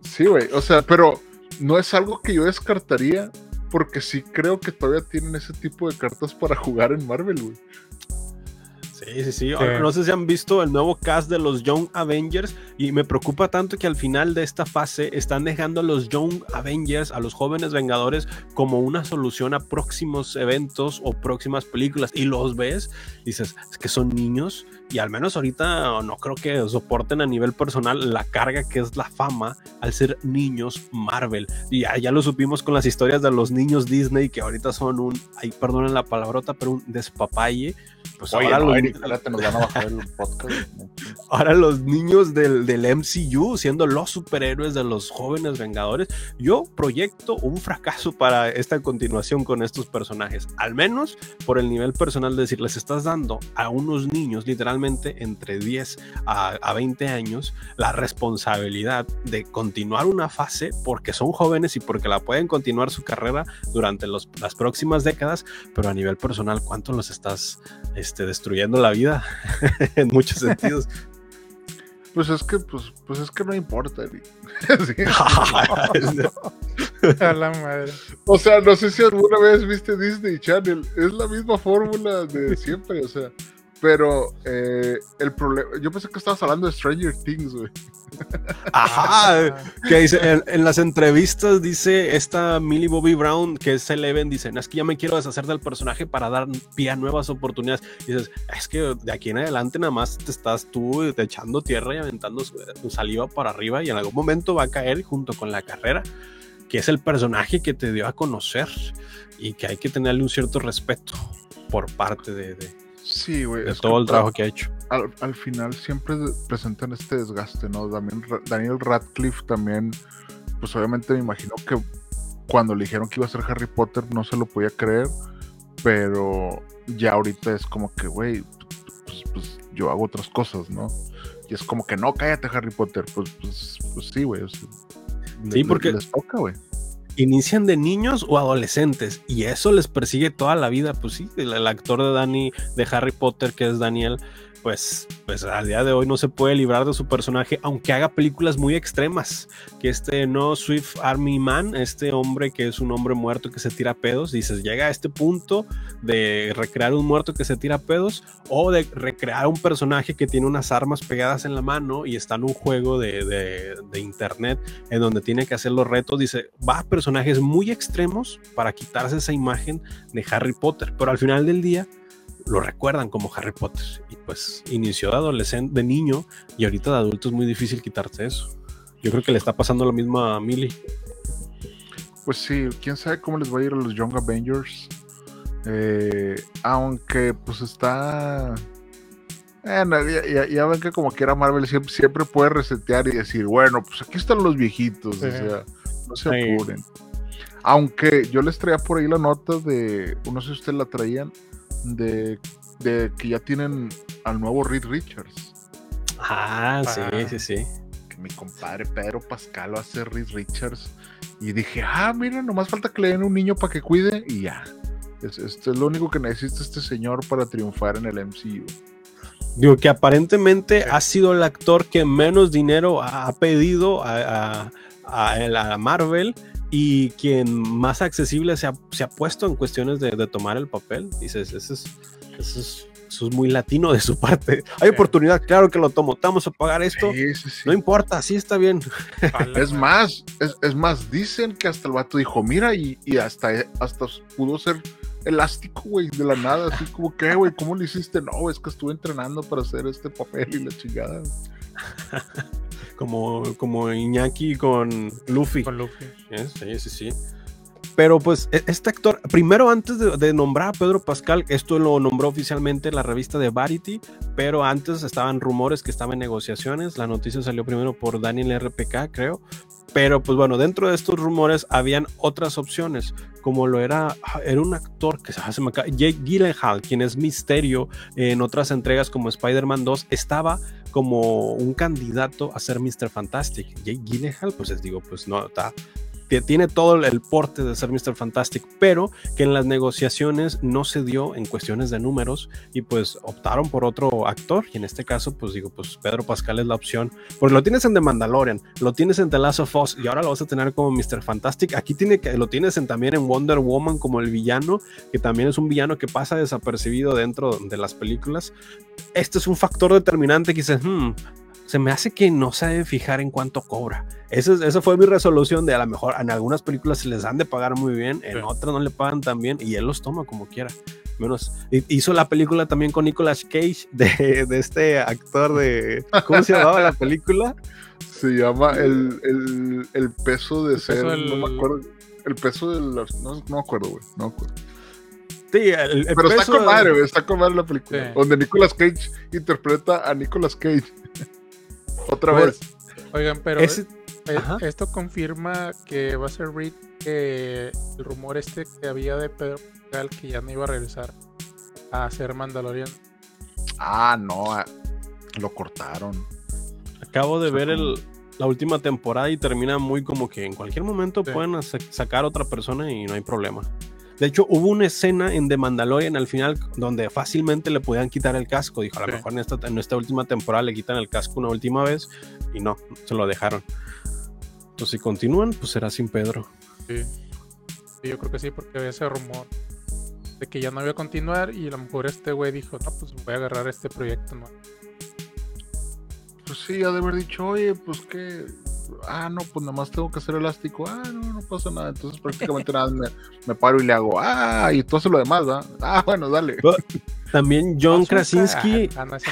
Sí, güey. O sea, pero no es algo que yo descartaría. Porque sí creo que todavía tienen ese tipo de cartas para jugar en Marvel, güey. Sí, sí, sí. No sé si han visto el nuevo cast de los Young Avengers y me preocupa tanto que al final de esta fase están dejando a los Young Avengers, a los jóvenes Vengadores, como una solución a próximos eventos o próximas películas. Y los ves, dices, es que son niños y al menos ahorita no creo que soporten a nivel personal la carga que es la fama al ser niños Marvel. Y ya, ya lo supimos con las historias de los niños Disney que ahorita son un, ay, perdonen la palabrota, pero un despapalle. Pues Oye, ahora no, los- Eric, espérate, nos van a bajar el podcast. ahora los niños del, del MCU siendo los superhéroes de los jóvenes vengadores, yo proyecto un fracaso para esta continuación con estos personajes, al menos por el nivel personal de decir, les estás dando a unos niños literalmente entre 10 a, a 20 años la responsabilidad de continuar una fase porque son jóvenes y porque la pueden continuar su carrera durante los- las próximas décadas, pero a nivel personal, ¿cuánto los estás este, destruyendo la vida? en muchos sentidos. Pues es que, pues, pues es que no importa, Eric. Sí. A la madre. O sea, no sé si alguna vez viste Disney Channel. Es la misma fórmula de siempre, o sea. Pero eh, el problema. Yo pensé que estabas hablando de Stranger Things, güey. Ajá, que dice, en, en las entrevistas dice esta Millie Bobby Brown, que es Eleven, dice, "No, es que ya me quiero deshacer del personaje para dar pie a nuevas oportunidades. Y dices, es que de aquí en adelante nada más te estás tú echando tierra y aventando su, tu saliva para arriba y en algún momento va a caer junto con la carrera, que es el personaje que te dio a conocer y que hay que tenerle un cierto respeto por parte de, de- Sí, güey. de todo el trabajo que ha hecho. Al, al final siempre presentan este desgaste, ¿no? También Daniel Radcliffe también. Pues obviamente me imagino que cuando le dijeron que iba a ser Harry Potter no se lo podía creer. Pero ya ahorita es como que, güey, pues, pues yo hago otras cosas, ¿no? Y es como que no, cállate, Harry Potter. Pues, pues, pues sí, güey. o sea, le- Sí, le- porque- les toca, güey. Inician de niños o adolescentes y eso les persigue toda la vida. Pues sí, el, el actor de Danny, de Harry Potter, que es Daniel, pues, pues al día de hoy no se puede librar de su personaje, aunque haga películas muy extremas. Que este no Swift Army Man, este hombre que es un hombre muerto que se tira pedos, dices, llega a este punto de recrear un muerto que se tira pedos o de recrear un personaje que tiene unas armas pegadas en la mano y está en un juego de, de, internet en donde tiene que hacer los retos. Dice, va a personajes muy extremos para quitarse esa imagen de Harry Potter, pero al final del día lo recuerdan como Harry Potter. Y pues inició de adolescente, de niño, y ahorita de adulto es muy difícil quitarse eso. Yo creo que le está pasando lo mismo a Millie. Pues sí, quién sabe cómo les va a ir a los Young Avengers. Eh, aunque pues está. Ya, ya, ya, ven que como quiera Marvel siempre, siempre, puede resetear y decir, bueno, pues aquí están los viejitos, sí. o sea, no se apuren. Sí. Aunque yo les traía por ahí la nota de, no sé si ustedes la traían, de, de, que ya tienen al nuevo Reed Richards. Ah, sí, ah, sí, sí. Que mi compadre Pedro Pascal va a ser Reed Richards. Y dije, ah, mira, nomás falta que le den un niño para que cuide y ya. Es, esto es lo único que necesita este señor para triunfar en el MCU. Digo que aparentemente sí. ha sido el actor que menos dinero ha pedido a, a, a, a Marvel y quien más accesible se ha, se ha puesto en cuestiones de, de, tomar el papel. Dices, eso es, eso es, eso es muy latino de su parte. Hay sí. oportunidad, claro que lo tomo. Vamos a pagar esto. Sí, sí, no importa, así está bien. es más, es, es, más, dicen que hasta el vato dijo, mira, y, y hasta, hasta pudo ser elástico, güey, de la nada, así como que, güey, ¿cómo lo hiciste? No, es que estuve entrenando para hacer este papel y la chingada. Como, como Iñaki con Luffy. Con Luffy. Sí, sí, sí. Pero pues este actor, primero antes de, de, nombrar a Pedro Pascal, esto lo nombró oficialmente la revista de Variety, pero antes estaban rumores que estaba en negociaciones, la noticia salió primero por Daniel RPK, creo, pero pues bueno, dentro de estos rumores habían otras opciones, como lo era, era un actor que se me acaba, Jake Gyllenhaal, quien es misterio en otras entregas como Spider-Man 2, estaba como un candidato a ser Mr. Fantastic. Jake Gyllenhaal, pues les digo, pues no, está tiene todo el porte de ser Mr. Fantastic, pero que en las negociaciones no se dio en cuestiones de números y pues optaron por otro actor y en este caso pues digo pues Pedro Pascal es la opción, porque lo tienes en The Mandalorian, lo tienes en The Last of Us y ahora lo vas a tener como Mr. Fantastic, aquí tiene que, lo tienes en, también en Wonder Woman como el villano, que también es un villano que pasa desapercibido dentro de las películas, este es un factor determinante que dices, hmm, se me hace que no se debe fijar en cuánto cobra. Esa, esa fue mi resolución de a lo mejor en algunas películas se les han de pagar muy bien, en sí. otras no le pagan tan bien y él los toma como quiera. Menos hizo la película también con Nicolas Cage de, de este actor de ¿cómo se llamaba la película? Se llama el, el, el peso de el ser, peso no me acuerdo, el peso de los, no, no me acuerdo, güey, no me acuerdo. Sí, el, el Pero está con madre, güey, está con madre la película. Sí. Donde Nicolas Cage interpreta a Nicolas Cage. Otra pues, vez. Oigan, pero Ese... eh, esto confirma que va a ser Reed que el rumor este que había de Pedro Pascal que ya no iba a regresar a ser Mandalorian. Ah, no, lo cortaron. Acabo de o sea, ver el, la última temporada y termina muy como que en cualquier momento sí. pueden sacar a otra persona y no hay problema. De hecho, hubo una escena en The Mandalorian al final donde fácilmente le podían quitar el casco. Dijo, a lo sí. mejor en esta, en esta última temporada le quitan el casco una última vez y no, se lo dejaron. Entonces, si continúan, pues será sin Pedro. Sí. sí yo creo que sí, porque había ese rumor de que ya no iba a continuar y a lo mejor este güey dijo, no, pues voy a agarrar este proyecto ¿no? Pues sí, ha de haber dicho, oye, pues que ah, no, pues nada más tengo que hacer elástico, ah, no, no pasa nada, entonces prácticamente nada, me, me, paro y le hago, ah, y todo lo demás, ¿va? Ah, bueno, dale. También John Krasinski. Ah, no, eso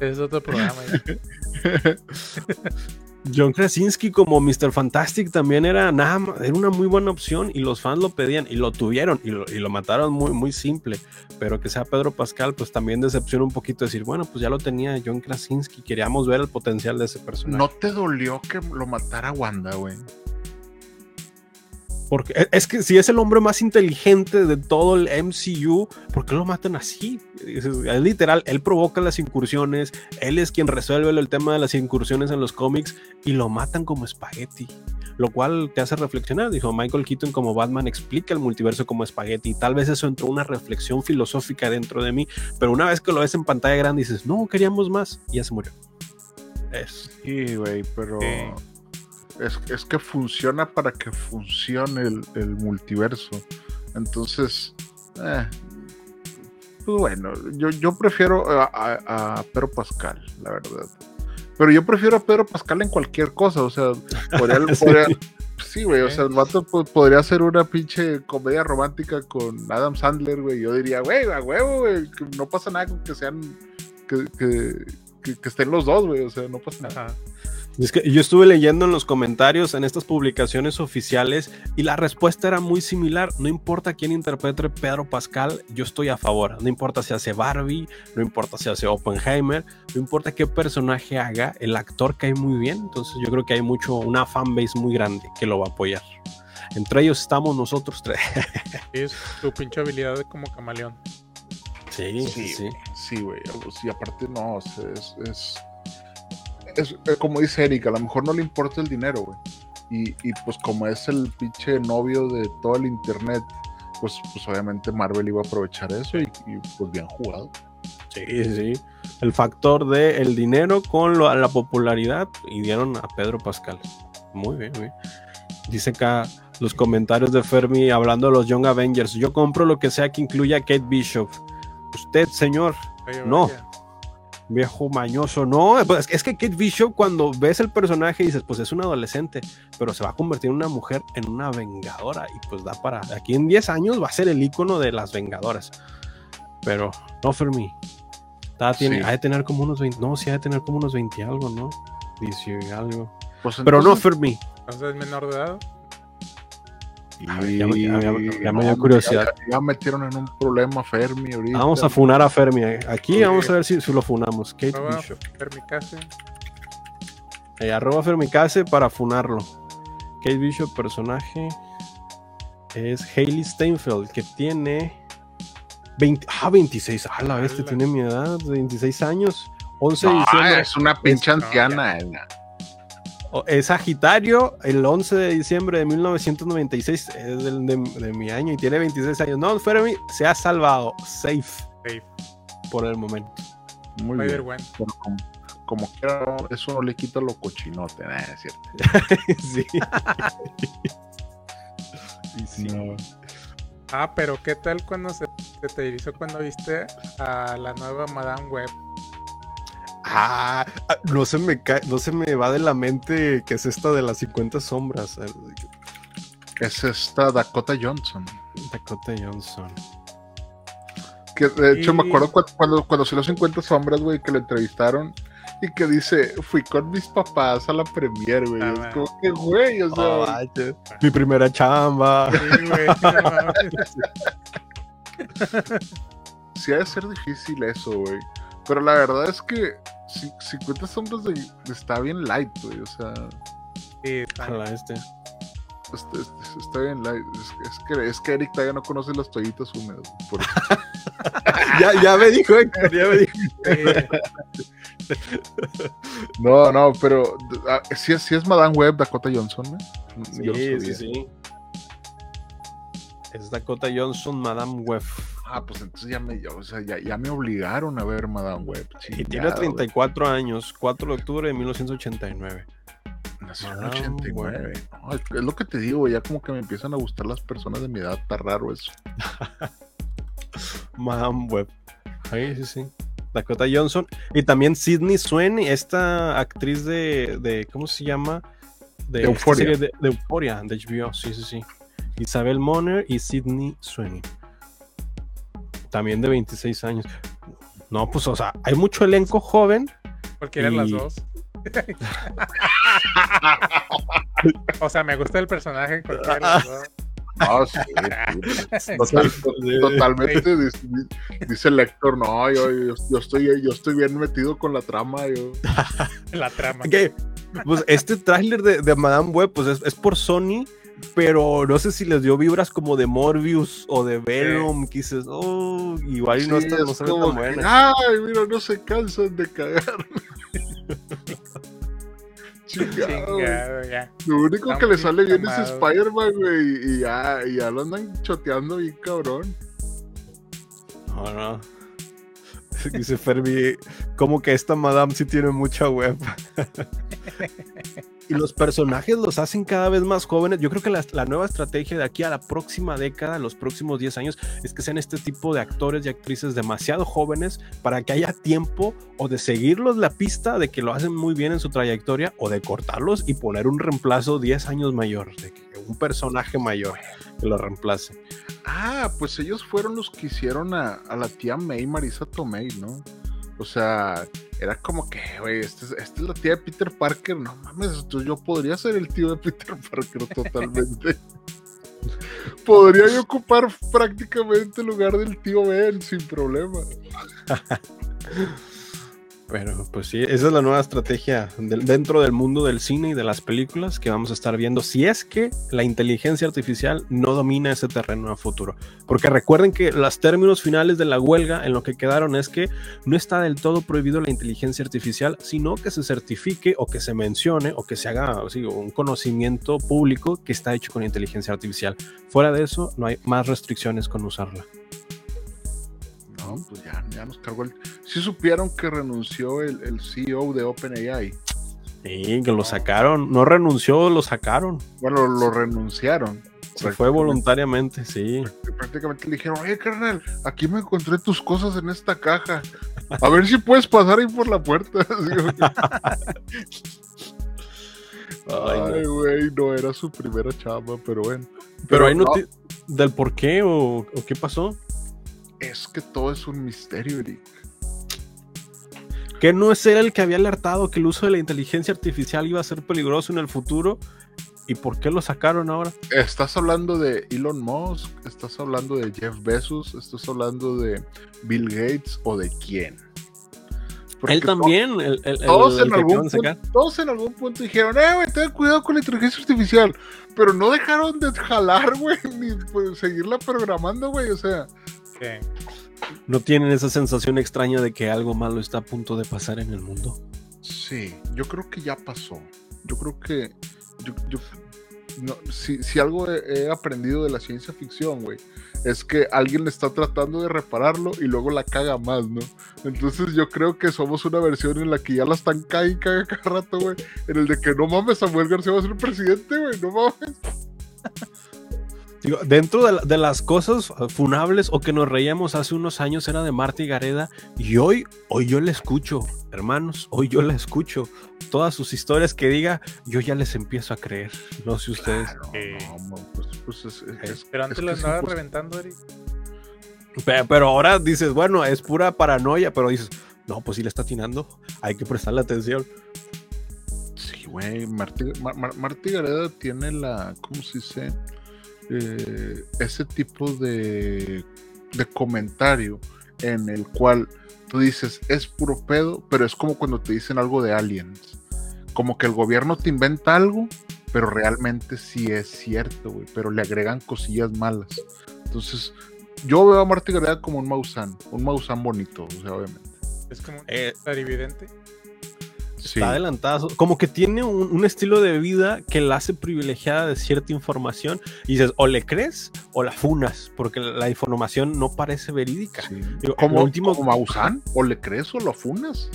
no. es otro programa. John Krasinski como Mr. Fantastic también era, nada, era una muy buena opción y los fans lo pedían y lo tuvieron y lo, y lo, mataron muy, muy simple. Pero que sea Pedro Pascal, pues también decepciona un poquito decir, bueno, pues ya lo tenía John Krasinski, queríamos ver el potencial de ese personaje. ¿No te dolió que lo matara Wanda, güey? Porque e- es que si es el hombre más inteligente de todo el MCU, ¿por qué lo matan así? Es, es literal, él provoca las incursiones, él es quien resuelve el tema de las incursiones en los cómics y lo matan como espagueti. Lo cual te hace reflexionar, dijo Michael Keaton como Batman explica el multiverso como espagueti. Tal vez eso entró una reflexión filosófica dentro de mí, pero una vez que lo ves en pantalla grande dices, no, queríamos más, y ya se murió. Es, Sí, güey, pero Sí. Es, es que funciona para que funcione el, el multiverso. Entonces, eh, pues bueno, yo, yo prefiero a, a- a Pedro Pascal, la verdad. Pero yo prefiero a Pedro Pascal en cualquier cosa, o sea, podría, Sí. podría- sí, güey, o sea, el vato po- podría hacer una pinche comedia romántica con Adam Sandler, güey. Yo diría, güey, a huevo, güey, que no pasa nada con que sean, que, que, que- que estén los dos, güey, o sea, no pasa nada. Ajá. Es que yo estuve leyendo en los comentarios en estas publicaciones oficiales y la respuesta era muy similar. No importa quién interprete Pedro Pascal, yo estoy a favor. No importa si hace Barbie, no importa si hace Oppenheimer, no importa qué personaje haga, el actor cae muy bien. Entonces yo creo que hay mucho, una fanbase muy grande que lo va a apoyar. Entre ellos estamos nosotros tres. Es tu pinche habilidad de como camaleón. Sí, Sí, sí. Sí, güey. Y aparte, no, sea, es, es, es, como dice Erika, a lo mejor no le importa el dinero, güey. Y, y pues como es el pinche novio de todo el internet, pues, pues obviamente Marvel iba a aprovechar eso y, y, pues bien jugado. Sí, sí. El factor de el dinero con lo- la popularidad y dieron a Pedro Pascal. Muy bien, bien. Dice acá los comentarios de Fermi hablando de los Young Avengers. Yo compro lo que sea que incluya a Kate Bishop. Usted, señor, No. vaya. Viejo mañoso, no. pues, es que Kate Bishop, cuando ves el personaje, dices, pues es un adolescente, pero se va a convertir en una mujer, en una vengadora. Y pues da para. Aquí en 10 años va a ser el icono de las vengadoras. Pero, no, Fermi. Está- tiene, Sí. Ha de tener como unos 20. No, sí, ha de tener como unos 20 y algo, ¿no? 10 y algo. Pues Pero no, entonces- Fermi. Entonces, menor de edad. A ver, ya me- ya me- ya me- ya me no, dio curiosidad. Ya, ya metieron en un problema Fermi ahorita. Vamos a funar a Fermi. Aquí Sí. vamos a ver si, si lo funamos. Kate Arroba Bishop. Permicase. Eh, arroba Fermicase para funarlo. Kate Bishop, personaje. Es Hailey Steinfeld, que tiene 20, ah, 26. Ah, la bestia tiene mi edad, 26 años. 11 de No, diciembre. es una pinche no, anciana. eh. O- Es Sagitario, el 11 de diciembre de 1996. Es de, de mi año y tiene 26 años. No, Fermi se ha salvado. Safe Safe. por el momento. Muy Spider bien. Como, como quiera, no, eso no le quita lo cochinote, nah, es cierto. sí. Y sí. No. Ah, pero ¿qué tal cuando se, se te hizo cuando viste a la nueva Madame Web? Ah, ah, no se me cae, no se me va de la mente que es esta de las 50 sombras. eh, Es esta Dakota Johnson. Dakota Johnson. Que de hecho me acuerdo cuando, cuando, cuando salió 50 sombras, güey, que lo entrevistaron y que dice, fui con mis papás a la premier, güey. Ah, es man. como que, güey, o sea, Oh. Mi primera chamba. Sí, güey. no sí ha de ser difícil eso, güey. Pero la verdad es que 50 sombras de, está bien light, güey. O sea, Sí, está- Ojalá este. está, está- está bien light. Es, es que, es que Eric todavía no conoce las toallitas húmedas. por eso. Ya, ya me dijo Héctor, ya me dijo. No, no, pero ah, sí, es- sí es Madame Web Dakota Johnson, ¿eh? Lo Sí, sí, sí. Es Dakota Johnson, Madame Web. Ah, pues entonces ya me, o sea, ya, ya me obligaron a ver Madame Web. Y tiene 34 años, 4 de octubre de 1989. Nació en Madame 89. No, es, es lo que te digo, ya como que me empiezan a gustar las personas de mi edad, está raro eso. Madame Web. Sí, sí, sí. Dakota Johnson. Y también Sidney Sweeney, esta actriz de, de ¿cómo se llama? De, Euphoria. De, de Euphoria, de HBO, sí, sí, sí. Isabel Moner y Sidney Sweeney. También de 26 años. No, pues, o sea, hay mucho elenco joven. Cualquiera de las dos. o sea, me gusta el personaje en cualquiera de las dos. Sí, sí. Total- to- totalmente dice, dice el Héctor, no, yo, yo, yo estoy, yo estoy bien metido con la trama, yo. La trama. Que, pues este tráiler de, de Madame Web, pues es, es por Sony. Pero no sé si les dio vibras como de Morbius o de Venom, que dices, oh, igual no Sí, está no tan que, buena. Ay, mira, no se cansan de cagar. Chingado, güey. Chingado, ya. Lo único que le sale bien es. Spider-Man, güey, y ya, y ya lo andan choteando bien cabrón. No, no. Dice Fermi, como que esta madame sí tiene mucha web. y los personajes los hacen cada vez más jóvenes. Yo creo que la, nueva estrategia de aquí a la próxima década, los próximos 10 años, es que sean este tipo de actores y actrices demasiado jóvenes para que haya tiempo o de seguirlos la pista de que lo hacen muy bien en su trayectoria o de cortarlos y poner un reemplazo 10 años mayor, de que un personaje mayor que lo reemplace. Ah, pues ellos fueron los que hicieron a, a la tía May, Marisa Tomei, ¿no? O sea, era como que, güey, esta es, esta es la tía de Peter Parker. No mames, yo podría ser el tío de Peter Parker totalmente. podría yo ocupar prácticamente el lugar del tío Ben sin problema. Pero pues sí, esa es la nueva estrategia dentro del mundo del cine y de las películas que vamos a estar viendo si es que la inteligencia artificial no domina ese terreno a futuro. Porque recuerden que los términos finales de la huelga en lo que quedaron es que no está del todo prohibido la inteligencia artificial, sino que se certifique o que se mencione o que se haga un conocimiento público que está hecho con inteligencia artificial. Fuera de eso, no hay más restricciones con usarla. No, pues ya, ya nos cargó el. Sí supieron que renunció el, el CEO de OpenAI. Sí, que lo sacaron, no renunció, lo sacaron. Bueno, lo renunciaron. Se fue voluntariamente, sí. prácticamente le dijeron, oye carnal, aquí me encontré tus cosas en esta caja. A ver si puedes pasar ahí por la puerta. Ay, güey, no era su primera chamba, pero bueno. Pero hay no, del por qué o, o qué pasó. Es que todo es un misterio, Eric. Que no es él el que había alertado que el uso de la inteligencia artificial iba a ser peligroso en el futuro. ¿Y por qué lo sacaron ahora? Estás hablando de Elon Musk, estás hablando de Jeff Bezos, estás hablando de Bill Gates o de quién. Porque él también, el, el- el- Todos el en, algún punto, todos en algún punto dijeron, eh, güey, ten cuidado con la inteligencia artificial. Pero no dejaron de jalar, güey, ni pues, seguirla programando, güey. O sea, ¿No tienen esa sensación extraña de que algo malo está a punto de pasar en el mundo? sí, yo creo que ya pasó. Yo creo que. Yo, yo- no, si, si algo he, he aprendido de la ciencia ficción, güey, es que alguien está tratando de repararlo y luego la caga más, ¿no? Entonces yo creo que somos una versión en la que ya la están caga y caga cada rato, güey. En el de que no mames, Samuel García va a ser presidente, güey, no mames. Digo, dentro de, la- de las cosas funables o que nos reíamos hace unos años era de Marta y Gareda y hoy, hoy yo la escucho, hermanos, hoy yo la escucho. Todas sus historias que diga, yo ya les empiezo a creer. No sé ustedes. Claro, Eh. no, pues, pues es, es- Pero es antes lo andaba reventando, Eric. Pe- Pero, ahora dices, bueno, es pura paranoia, pero dices, no, pues sí le está atinando, hay que prestarle atención. Sí, güey, Martí, Mar- Mar- Martí Gareda tiene la, ¿cómo se dice? Eh, ese tipo de, de comentario en el cual tú dices, es puro pedo, pero es como cuando te dicen algo de aliens. Como que el gobierno te inventa algo, pero realmente sí es cierto, güey, pero le agregan cosillas malas. Entonces, yo veo a Martí Gareda como un Maussan, un Maussan bonito, o sea, obviamente. Es como un Eh. clarividente. Sí. Está adelantada, como que tiene un, un estilo de vida que la hace privilegiada de cierta información y dices, o le crees o la funas, porque la información no parece verídica. Sí. Digo, como, último- como Maussan, o le crees o lo funas.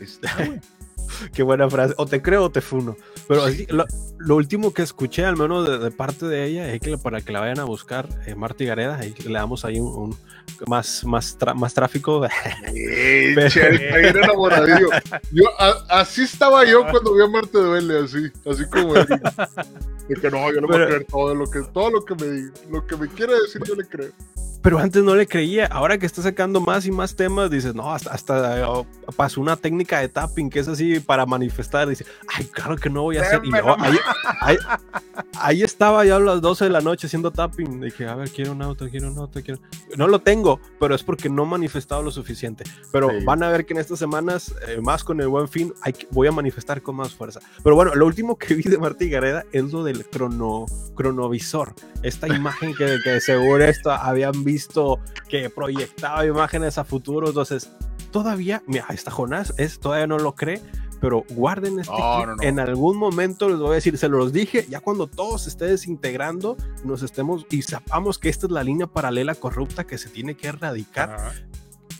Está, güey. Qué buena frase. O te creo o te funo. Pero así, lo, lo último que escuché, al menos de, de parte de ella, es que para que la vayan a buscar, eh, Marta y Gareda, ahí le damos ahí un, un más, más, más tráfico. Eh, che. Yo, a- así estaba yo cuando vi a Marte Duele, así, así como él. De que no, yo le voy a Pero- creer todo lo que, todo lo que me diga. Lo que me quiere decir, yo le creo. Pero antes no le creía. Ahora que está sacando más y más temas, dices, no, hasta, hasta oh, pasó una técnica de tapping que es así para manifestar. Dice, ay, claro que no voy a hacer. Y no. ahí, ahí- ahí estaba ya a las 12 de la noche haciendo tapping. Dije, a ver, quiero un auto, quiero un auto, quiero. No lo tengo, pero es porque no he manifestado lo suficiente. Pero Sí. van a ver que en estas semanas, eh, más con el buen fin, hay voy a manifestar con más fuerza. Pero bueno, lo último que vi de Martí Gareda es lo del crono, cronovisor. Esta imagen que, que seguro esto habían visto que proyectaba imágenes a futuro. Entonces, todavía, mira, esta Jonás es, todavía no lo cree. Pero guarden este clip. no, no. En algún momento les voy a decir, se los dije, ya cuando todo se esté desintegrando, nos estemos y sepamos que esta es la línea paralela corrupta que se tiene que erradicar. Ajá.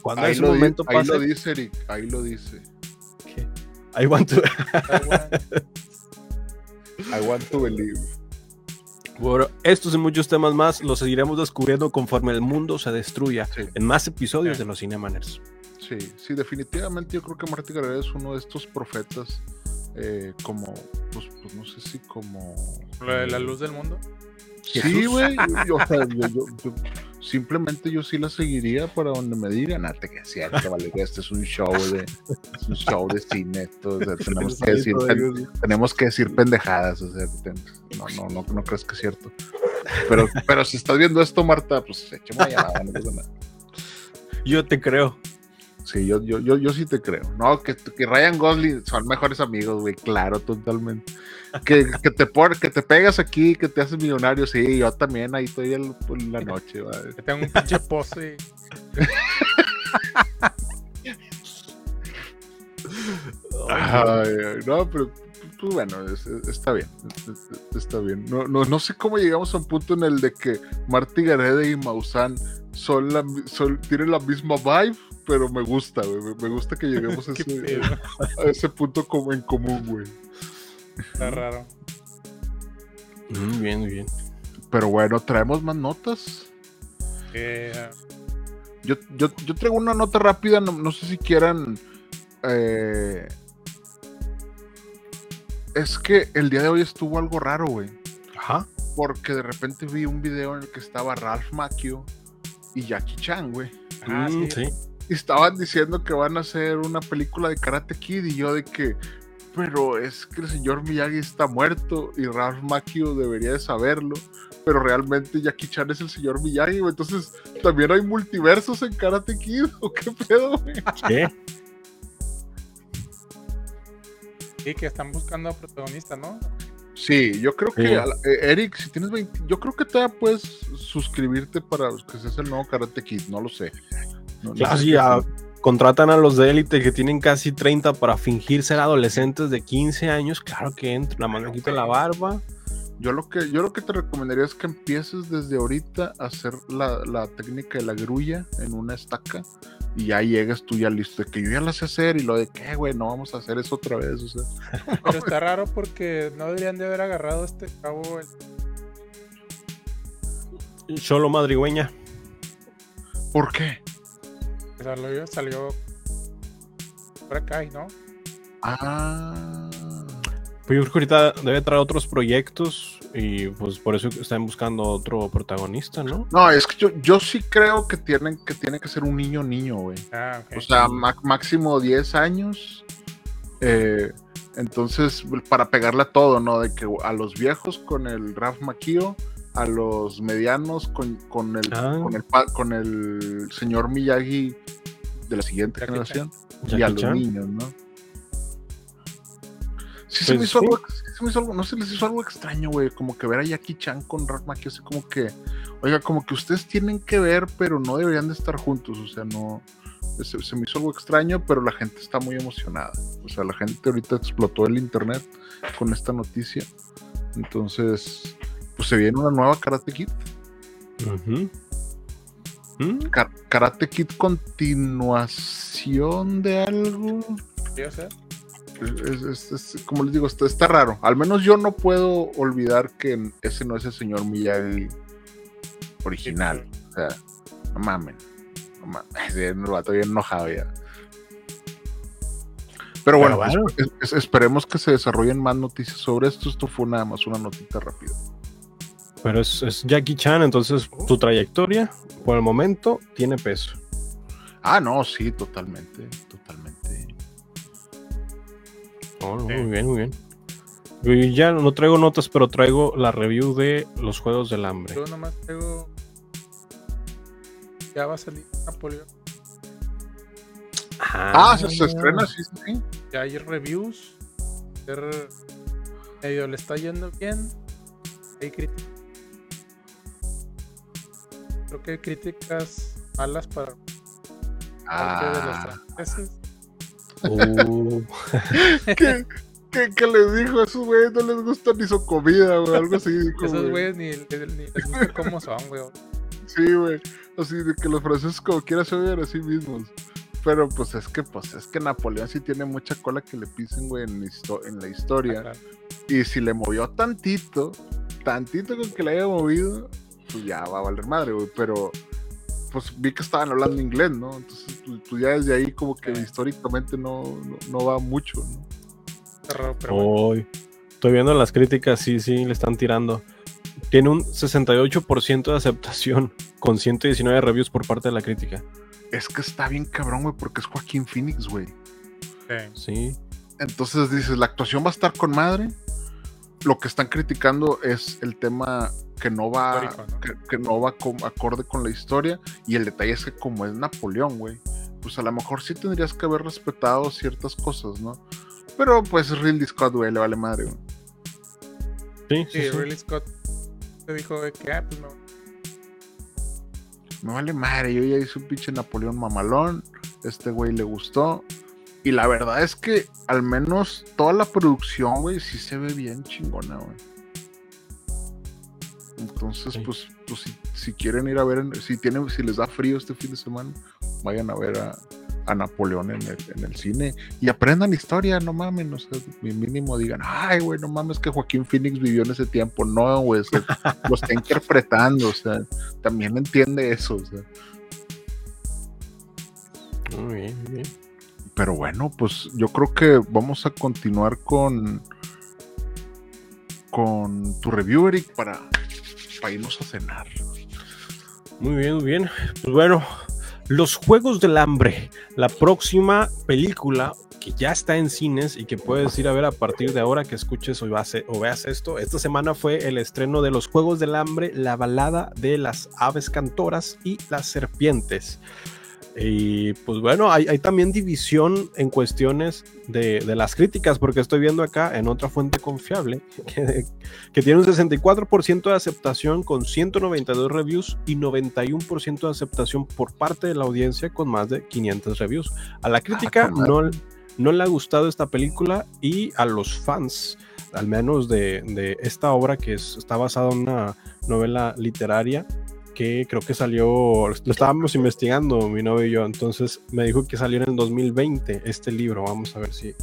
Cuando Ahí, ese lo, di- momento ahí pase, lo dice, Eric. Ahí lo dice. I want to- Está bueno. I want to believe. Bueno, estos y muchos temas más los seguiremos descubriendo conforme el mundo se destruya Sí. en más episodios Sí. de los Cinemaners. Sí, sí, definitivamente yo creo que Martí Gareda es uno de estos profetas, eh, como, pues, pues no sé si como... De la luz del mundo. Sí, güey, o sea, yo- yo- yo- simplemente yo sí la seguiría para donde me digan, ah, te que es cierto, vale, este es un show de, es un show de cine, esto, o sea, tenemos que decir, pen- tenemos que decir pendejadas, o sea, no, no, no, no crees que es cierto. Pero, pero si estás viendo esto, Marta, pues échame una llamada, no pasa nada. Yo te creo. Sí, yo, yo, yo, yo sí te creo. No, que, que Ryan Gosling son mejores amigos, güey, claro, totalmente. Que, que, te por, que te pegas aquí, que te haces millonario, sí, yo también, ahí estoy en en la noche, güey. Que tengo un pinche y. Ay, ay, no, pero pues bueno, es- es- está bien, es- es- está bien. No, no, no sé cómo llegamos a un punto en el de que Marty Gareda y Maussan son la, son, tienen la misma vibe, pero me gusta, güey, me, gusta que lleguemos a ese, pedo. a ese punto como en común, güey. Está raro. Mm, bien, bien. Pero bueno, traemos más notas. Eh, Yo, yo, yo traigo una nota rápida, no, no sé si quieran. eh, es que el día de hoy estuvo algo raro, güey. Ajá. Porque de repente vi un video en el que estaba Ralph Macchio y Jackie Chan, güey. ah, Mm, sí. sí. Estaban diciendo que van a hacer una película de Karate Kid y yo de que, pero es que el señor Miyagi está muerto y Ralph Macchio debería de saberlo, pero realmente Jackie Chan es el señor Miyagi, güey. Entonces, ¿también hay multiversos en Karate Kid o qué pedo, güey? ¿Qué? Sí, que están buscando protagonista, ¿no? Sí, yo creo que, Sí. a la- eh, Eric, si tienes 20, yo creo que todavía puedes suscribirte para que seas el nuevo Karate Kid, no lo sé. No- Claro, sí, contratan a los de élite que tienen casi 30 para fingir ser adolescentes de 15 años. Claro que entra, la mano quita la barba. Yo lo que yo lo que te recomendaría es que empieces desde ahorita a hacer la, la técnica de la grulla en una estaca y ya llegues tú ya listo de que yo ya la sé hacer y lo de que güey no vamos a hacer eso otra vez o sea Pero está raro porque no deberían de haber agarrado a este cabo. el- Cholo madrigüeña. ¿por qué? Salió, salió por acá, ¿no? ah Pues yo creo que ahorita debe traer otros proyectos y pues por eso están buscando otro protagonista, ¿no? no es que yo, yo sí creo que tienen que tiene que ser un niño niño güey Ah, ok. o sea ma- máximo 10 años eh, entonces para pegarle a todo no de que a los viejos con el Ralph Macchio a los medianos con, con el Ah. con el con el señor Miyagi de la siguiente Jackie generación y Jackie a los Chan. niños, ¿no? Sí, se Pues me hizo sí. algo, sí se me hizo algo, no se les hizo algo extraño, güey, como que ver a Jackie Chan con Ralph Macchio, así como que, oiga, como que ustedes tienen que ver, pero no deberían de estar juntos, o sea, no, se, se me hizo algo extraño, pero la gente está muy emocionada, o sea, la gente ahorita explotó el internet con esta noticia, entonces, pues se viene una nueva Karate Kid. ¿Mm? Ka- Karate Kid continuación de algo. O sea, Es- es- es- como les digo, está, está raro. Al menos yo no puedo olvidar que ese no es el señor Miyagi original. O sea, no mamen. No mamen. Sí, el vato bien enojado ya. Pero bueno, Pero bueno. es- es- esperemos que se desarrollen más noticias sobre esto. Esto fue nada más una notita rápida. Pero es, es Jackie Chan, entonces su trayectoria, por el momento, tiene peso. Ah, no, sí, totalmente, totalmente. Oh, no, Sí. Muy bien, muy bien. Y ya no traigo notas, pero traigo la review de los Juegos del Hambre. Yo nomás tengo. Ya va a salir Napoleón. Ah, se, se estrena, sí, sí. Ya hay reviews. Medio le está yendo bien. Hay críticas. Creo que hay críticas malas para parte de los Ah, franceses. Uh, ¿qué, qué, qué les dijo a esos güeyes? No les gusta ni su comida, güey, algo así. dijo, Esos güey. güeyes ni, ni les gusta cómo son, güey. Sí, güey. Así de que los franceses como quiera se oyen a sí mismos. Pero pues es que, pues es que Napoleón sí tiene mucha cola que le pisen, güey, en, histo- en la historia. Y si le movió tantito, tantito con que le haya movido, pues ya va a valer madre, güey. Pero pues vi que estaban hablando inglés, ¿no? Entonces, pues, pues, ya desde ahí como que Sí. históricamente no, no, no va mucho, ¿no? Está raro, pero bueno. Estoy viendo las críticas, sí, sí, le están tirando. Tiene un 68% de aceptación con 119 reviews por parte de la crítica. Es que está bien cabrón, güey, porque es Joaquín Phoenix, güey. Sí. Sí. Entonces dices, la actuación va a estar con madre. Lo que están criticando es el tema que no va, Histórico, ¿no? Que, que no va con- acorde con la historia. Y el detalle es que como es Napoleón, güey, pues a lo mejor sí tendrías que haber respetado ciertas cosas, ¿no? Pero pues Ridley Scott, güey, le vale madre, güey. Sí, sí, Sí, sí. Ridley Scott te dijo de que, ah, pues no. Me vale madre, yo ya hice un pinche Napoleón mamalón. Este güey le gustó. Y la verdad es que al menos toda la producción, güey, sí se ve bien chingona, güey. Entonces, Sí. pues, pues si, si quieren ir a ver, si tienen, si les da frío este fin de semana, vayan a ver a, a Napoleón en el, en el cine y aprendan historia, no mamen, o sea, mi mínimo digan, ay, güey, no mames que Joaquín Phoenix vivió en ese tiempo, no, güey, o sea, lo está interpretando, o sea, también entiende eso, o sea. Muy bien, muy bien. Pero bueno, pues yo creo que vamos a continuar con con tu review, Eric, para, para irnos a cenar. Muy bien, muy bien. Pues bueno, Los Juegos del Hambre, la próxima película que ya está en cines y que puedes ir a ver a partir de ahora que escuches o, veas- o veas esto. Esta semana fue el estreno de Los Juegos del Hambre, la balada de las aves cantoras y las serpientes. Y pues bueno, hay, hay también división en cuestiones de, de las críticas, porque estoy viendo acá en otra fuente confiable que, que tiene un 64% de aceptación con 192 reviews y 91% de aceptación por parte de la audiencia con más de 500 reviews. A la crítica con no, no le ha gustado esta película y a los fans, al menos de, de esta obra que es- está basada en una novela literaria que creo que salió, lo estábamos investigando mi novio y yo, entonces me dijo que salió en el 2020 este libro, vamos a ver si,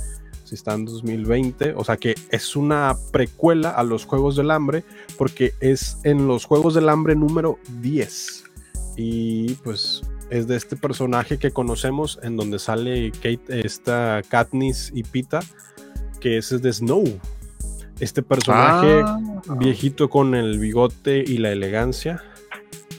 si está en 2020, o sea que es una precuela a los Juegos del Hambre, porque es en los Juegos del Hambre número 10, y pues es de este personaje que conocemos en donde sale Kate, esta Katniss y Pita, que es de Snow. Este personaje Ah, viejito con el bigote y la elegancia.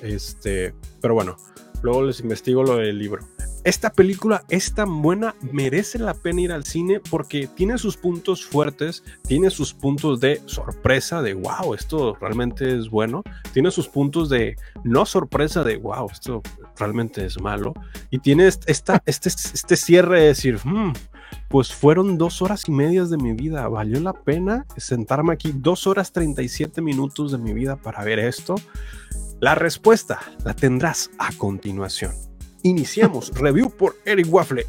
Este, pero bueno, luego les investigo lo del libro. Esta película es tan buena, merece la pena ir al cine porque tiene sus puntos fuertes, tiene sus puntos de sorpresa, de wow, esto realmente es bueno, tiene sus puntos de no sorpresa, de wow, esto realmente es malo, y tiene est- esta, este, este cierre de decir, "Hmm, pues fueron dos horas y medias de mi vida, valió la pena sentarme aquí dos horas 37 minutos de mi vida para ver esto. La respuesta la tendrás a continuación. Iniciamos review por Eric Waffle.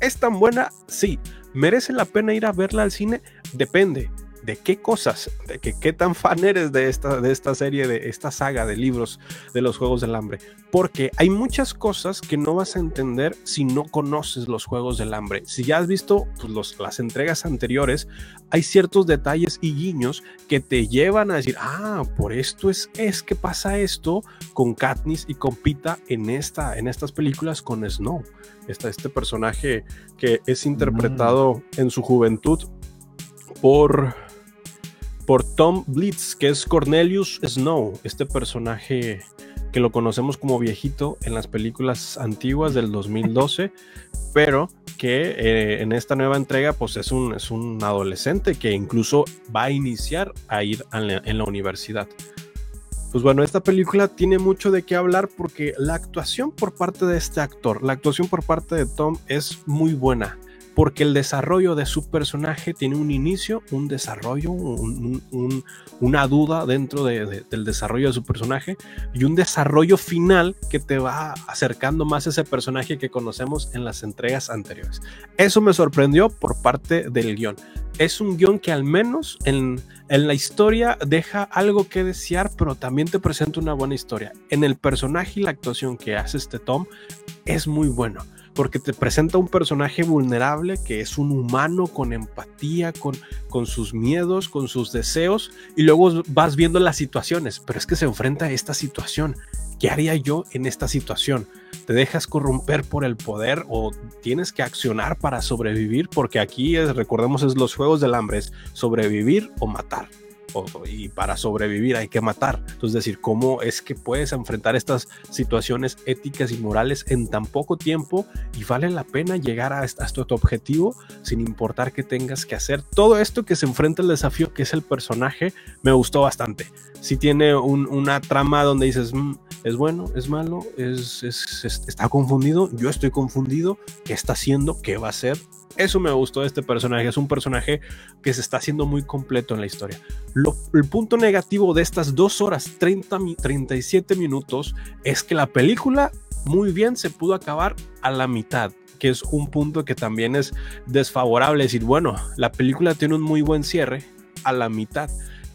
¿Es tan buena? Sí. ¿Merece la pena ir a verla al cine? Depende de qué cosas, de que, qué tan fan eres de esta, de esta serie, de esta saga de libros de los Juegos del Hambre. Porque hay muchas cosas que no vas a entender si no conoces los Juegos del Hambre. Si ya has visto pues, los- las entregas anteriores, hay ciertos detalles y guiños que te llevan a decir, ah, por esto es, es que pasa esto con Katniss y con Pita en, esta, en estas películas con Snow. Está este personaje que es interpretado en su juventud por por Tom Blitz, que es Cornelius Snow, este personaje que lo conocemos como viejito en las películas antiguas del 2012, pero que eh, en esta nueva entrega pues es un, es un adolescente que incluso va a iniciar a ir en la universidad. Pues bueno, esta película tiene mucho de qué hablar porque la actuación por parte de este actor, la actuación por parte de Tom es muy buena porque el desarrollo de su personaje tiene un inicio, un desarrollo, una duda dentro del desarrollo de su personaje y un desarrollo final que te va acercando más a ese personaje que conocemos en las entregas anteriores. Eso me sorprendió por parte del guion. Es un guion que al menos en, en la historia deja algo que desear, pero también te presenta una buena historia. En el personaje y la actuación que hace este Tom es muy bueno porque te presenta un personaje vulnerable que es un humano con empatía, con, con sus miedos, con sus deseos, y luego vas viendo las situaciones, pero es que se enfrenta a esta situación. ¿Qué haría yo en esta situación? ¿Te dejas corromper por el poder o tienes que accionar para sobrevivir? Porque aquí, recordemos, es los juegos del hambre, es sobrevivir o matar y para sobrevivir hay que matar. Entonces, decir, ¿cómo es que puedes enfrentar estas situaciones éticas y morales en tan poco tiempo y vale la pena llegar a, tu objetivo sin importar qué tengas que hacer? Todo esto que se enfrenta al desafío que es el personaje me gustó bastante. Si tiene una trama donde dices, mm, es bueno, es malo, es, está confundido, yo estoy confundido, ¿qué está haciendo? ¿Qué va a hacer? Eso me gustó de este personaje. Es un personaje que se está haciendo muy completo en la historia. el punto negativo de estas dos horas 30, 37 minutos es que la película muy bien se pudo acabar a la mitad que es un punto que también es desfavorable. decir, bueno, la película tiene un muy buen cierre a la mitad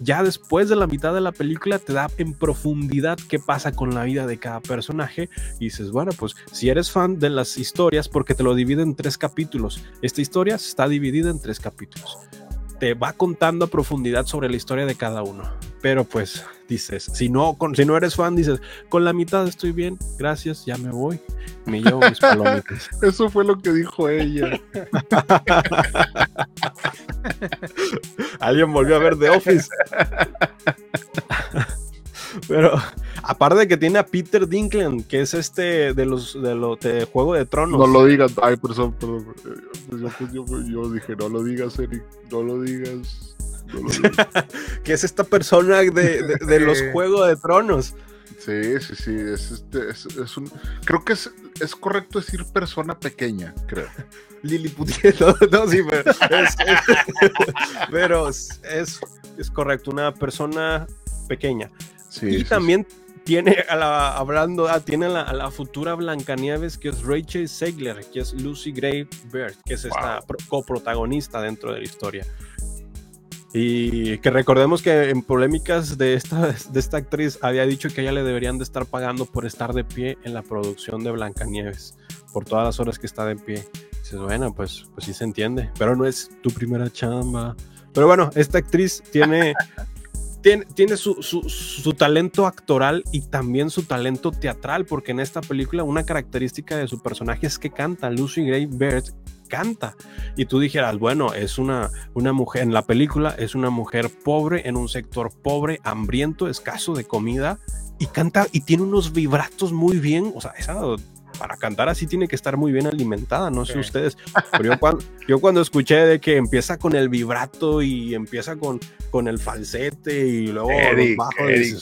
ya después de la mitad de la película te da en profundidad qué pasa con la vida de cada personaje y dices, bueno, pues si eres fan de las historias, porque te lo divide en tres capítulos, esta historia está dividida en tres capítulos. Te va contando a profundidad sobre la historia de cada uno. Pero pues dices, si no, con, si no eres fan, dices, con la mitad estoy bien, gracias, ya me voy. Me llevo mis palomitas. Eso fue lo que dijo ella. Alguien volvió a ver The Office. Pero aparte de que tiene a Peter Dinklage, que es este de los de, lo, de Juego de Tronos. No lo digas, ay, perdón, perdón. Yo, yo, dije, no lo digas, Eric, no lo digas. que es esta persona de, de, los Juegos de Tronos. Sí, sí, sí. Es, este, es, un, creo que es, es correcto decir persona pequeña, creo. Liliputiano, no, sí, pero, es, pero es, es, correcto, una persona pequeña. Sí, y también tiene a la, hablando, ah, tiene a la, futura Blancanieves que es Rachel Segler, que es Lucy Gray Bird, que es esta coprotagonista dentro de la historia. Y que recordemos que en polémicas de esta, de esta actriz había dicho que a ella le deberían de estar pagando por estar de pie en la producción de Blancanieves, por todas las horas que está de pie. dices, bueno, pues, pues sí se entiende, pero no es tu primera chamba. Pero bueno, esta actriz tiene, tiene, tiene su, su, talento actoral y también su talento teatral, porque en esta película una característica de su personaje es que canta. Lucy Gray Baird canta. Y tú dijeras, bueno, es una, una mujer, en la película es una mujer pobre, en un sector pobre, hambriento, escaso de comida, y canta y tiene unos vibratos muy bien, o sea, esa para cantar así tiene que estar muy bien alimentada, no sé ustedes. Pero yo cuando, yo cuando escuché de que empieza con el vibrato y empieza con, con el falsete y luego Eric,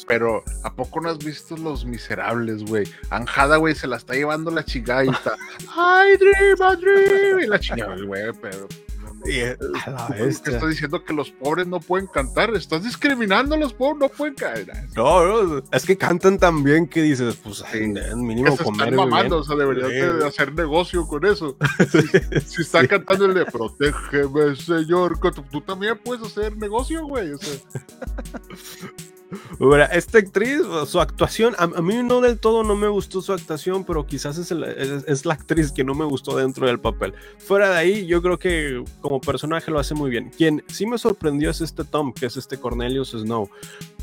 pero ¿a poco no has visto Los Miserables, güey? Anjada, güey, se la está llevando la chica y está, ¡Ay, dream, a dream! Y la chingada, güey, pero Estás diciendo que los pobres no pueden cantar. Estás discriminando a los pobres, no pueden caer. No, es que cantan tan bien que dices, pues mínimo se Están mamando, o sea, deberían de hacer negocio con eso. si, están cantando el de protégeme, señor, tú, también puedes hacer negocio, güey. Esta actriz, su actuación, a, mí no del todo no me gustó su actuación, pero quizás es, es, la actriz que no me gustó dentro del papel. Fuera de ahí, yo creo que como personaje lo hace muy bien. Quien sí me sorprendió es este Tom, que es este Cornelius Snow,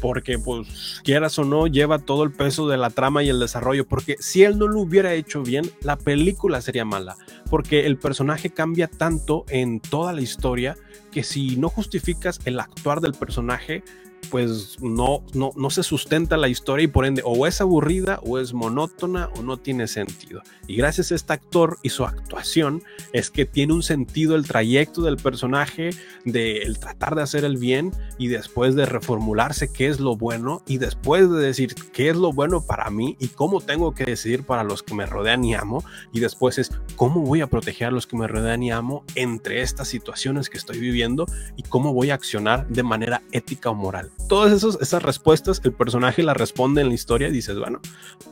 porque pues quieras o no, lleva todo el peso de la trama y el desarrollo, porque si él no lo hubiera hecho bien, la película sería mala, porque el personaje cambia tanto en toda la historia que si no justificas el actuar del personaje, pues no, no, no se sustenta la historia y por ende o es aburrida o es monótona o no tiene sentido. Y gracias a este actor y su actuación es que tiene un sentido el trayecto del personaje de el tratar de hacer el bien y después de reformularse qué es lo bueno y después de decir qué es lo bueno para mí y cómo tengo que decidir para los que me rodean y amo y después es cómo voy a proteger a los que me rodean y amo entre estas situaciones que estoy viviendo y cómo voy a accionar de manera ética o moral todas esos, esas respuestas, el personaje las responde en la historia y dices, bueno,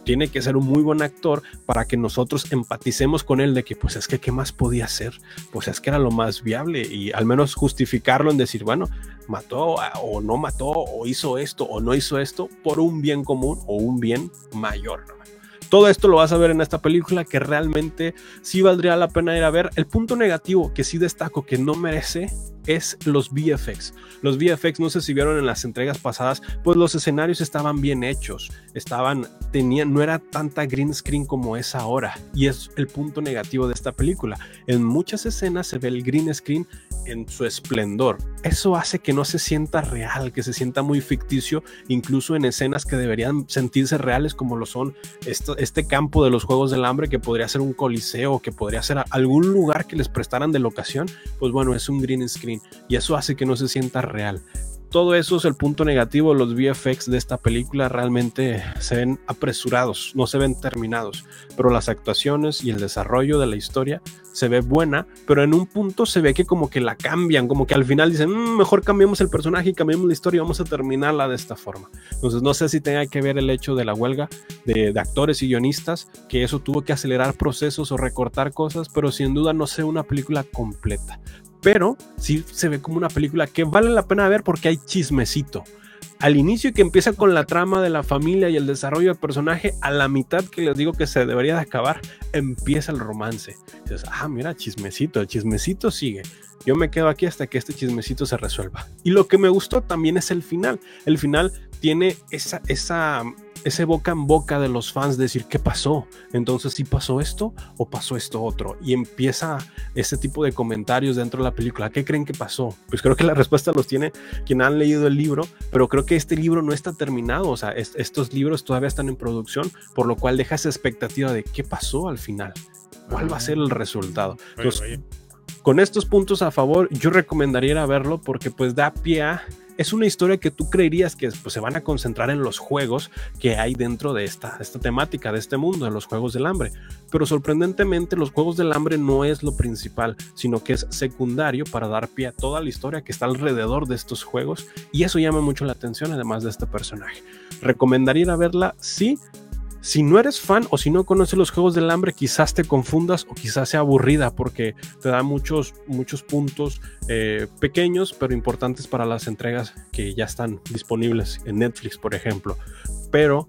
tiene que ser un muy buen actor para que nosotros empaticemos con él de que, pues es que, ¿qué más podía hacer? Pues es que era lo más viable y al menos justificarlo en decir, bueno, mató o no mató o hizo esto o no hizo esto por un bien común o un bien mayor. Todo esto lo vas a ver en esta película que realmente sí valdría la pena ir a ver. El punto negativo que sí destaco que no merece es los VFX. Los VFX, no sé si vieron en las entregas pasadas, pues los escenarios estaban bien hechos, estaban, tenían, no era tanta green screen como es ahora. Y es el punto negativo de esta película. En muchas escenas se ve el green screen en su esplendor. Eso hace que no se sienta real, que se sienta muy ficticio, incluso en escenas que deberían sentirse reales como lo son este campo de los Juegos del Hambre, que podría ser un coliseo, que podría ser algún lugar que les prestaran de locación, pues bueno, es un green screen y eso hace que no se sienta real. Todo eso es el punto negativo. Los VFX de esta película realmente se ven apresurados, no se ven terminados, pero las actuaciones y el desarrollo de la historia se ve buena, pero en un punto se ve que como que la cambian, como que al final dicen, mmm, mejor cambiemos el personaje y cambiemos la historia y vamos a terminarla de esta forma. Entonces no sé si tenga que ver el hecho de la huelga de actores y guionistas, que eso tuvo que acelerar procesos o recortar cosas, pero sin duda no sé una película completa pero sí se ve como una película que vale la pena ver porque hay chismecito. Al inicio que empieza con la trama de la familia y el desarrollo del personaje, a la mitad que les digo que se debería de acabar, empieza el romance. ah, mira, chismecito, el chismecito sigue. Yo me quedo aquí hasta que este chismecito se resuelva. Y lo que me gustó también es el final. El final tiene esa, esa ese boca en boca de los fans decir qué pasó. Entonces, si ¿sí pasó esto o pasó esto otro. Y empieza ese tipo de comentarios dentro de la película. ¿Qué creen que pasó? Pues creo que la respuesta los tiene quien han leído el libro, pero creo que este libro no está terminado. O sea, es, estos libros todavía están en producción, por lo cual deja esa expectativa de qué pasó al final. ¿Cuál va a ser el resultado? Entonces, con estos puntos a favor, yo recomendaría ir a verlo porque pues da pie a es una historia que tú creerías que pues, se van a concentrar en los juegos que hay dentro de esta, esta temática, de este mundo, de los juegos del hambre. Pero sorprendentemente los juegos del hambre no es lo principal, sino que es secundario para dar pie a toda la historia que está alrededor de estos juegos y eso llama mucho la atención además de este personaje. ¿Recomendaría verla? Sí, si no eres fan o si no conoces los juegos del hambre, quizás te confundas o quizás sea aburrida porque te da muchos, muchos puntos eh, pequeños pero importantes para las entregas que ya están disponibles en Netflix, por ejemplo. Pero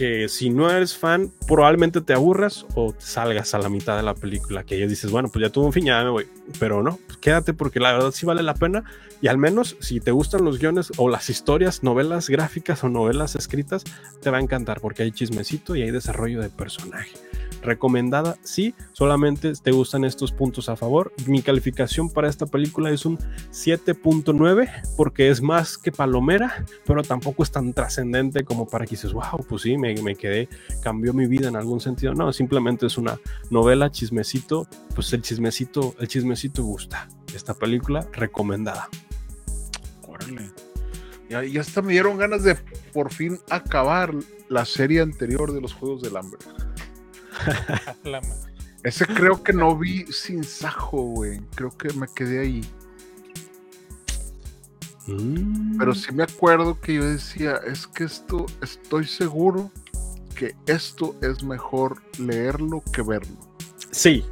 que si no eres fan, probablemente te aburras o te salgas a la mitad de la película, que ya dices, bueno, pues ya tuvo un fin, ya me voy. Pero no, pues quédate porque la verdad sí vale la pena y al menos si te gustan los guiones o las historias, novelas gráficas o novelas escritas, te va a encantar porque hay chismecito y hay desarrollo de personaje. Recomendada, sí, solamente te gustan estos puntos a favor. Mi calificación para esta película es un 7.9 porque es más que palomera, pero tampoco es tan trascendente como para que dices, wow, pues sí, me, me quedé, cambió mi vida en algún sentido. No, simplemente es una novela, chismecito, pues el chismecito, el chismecito gusta. Esta película recomendada. Ya, ya hasta me dieron ganas de por fin acabar la serie anterior de los Juegos del Hambre. Ese creo que no vi sin Sajo, güey. Creo que me quedé ahí. Mm. Pero sí me acuerdo que yo decía, es que esto, estoy seguro que esto es mejor leerlo que verlo. Sí.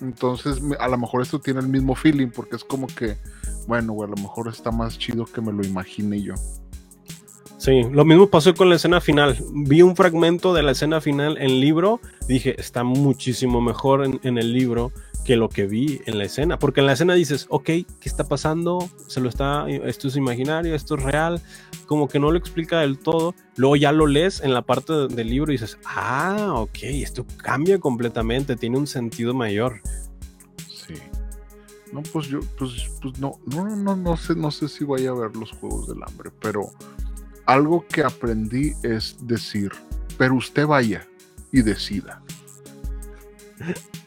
Entonces, a lo mejor esto tiene el mismo feeling, porque es como que bueno, güey, a lo mejor está más chido que me lo imagine yo. Sí, lo mismo pasó con la escena final. Vi un fragmento de la escena final en libro, dije, está muchísimo mejor en, en el libro que lo que vi en la escena. Porque en la escena dices, ok, ¿qué está pasando? Se lo está, esto es imaginario, esto es real. Como que no lo explica del todo. Luego ya lo lees en la parte de- del libro y dices, ah, ok, esto cambia completamente, tiene un sentido mayor. Sí. No, pues yo, pues, pues no, no, no, no sé, no sé si vaya a ver los juegos del hambre, pero algo que aprendí es decir, pero usted vaya y decida.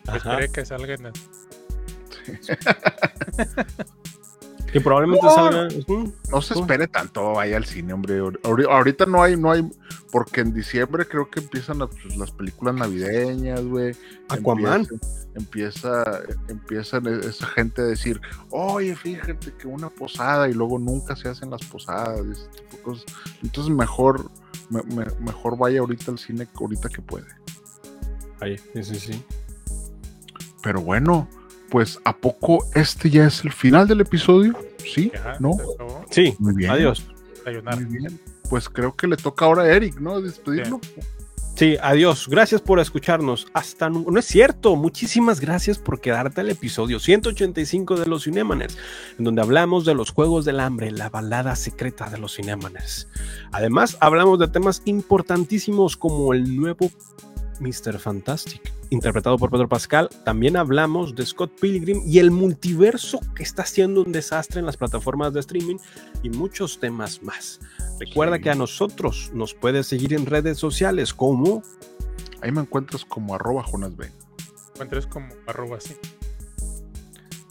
Ajá. Espere que salga en el- Que probablemente No. salga. No se espere tanto, vaya al cine, hombre. Ahori- Ahorita no hay, no hay, porque en diciembre creo que empiezan las, pues, las películas navideñas, güey. Aquaman. Empieza, empieza, empiezan e- esa gente a decir, oye, fíjate que una posada y luego nunca se hacen las posadas, y ese tipo de cosas. Entonces mejor, me- me- mejor vaya ahorita al cine ahorita que puede. Ahí, sí, sí, sí. Pero bueno, pues a poco este ya es el final del episodio, ¿sí? Ya, ¿No? Sí, Muy bien. adiós. Muy bien. Pues creo que le toca ahora a Eric, ¿no? Despedirlo. Sí, adiós. Gracias por escucharnos. Hasta no es cierto. Muchísimas gracias por quedarte al episodio 185 de los Cinemaners, en donde hablamos de los juegos del hambre, la balada secreta de los Cinemaners. Además, hablamos de temas importantísimos como el nuevo Mr. Fantastic, interpretado por Pedro Pascal. También hablamos de Scott Pilgrim y el multiverso que está haciendo un desastre en las plataformas de streaming y muchos temas más. Recuerda Sí. que a nosotros nos puedes seguir en redes sociales como Ahí me encuentras como arroba Jonas B. Encuentres como arroba así.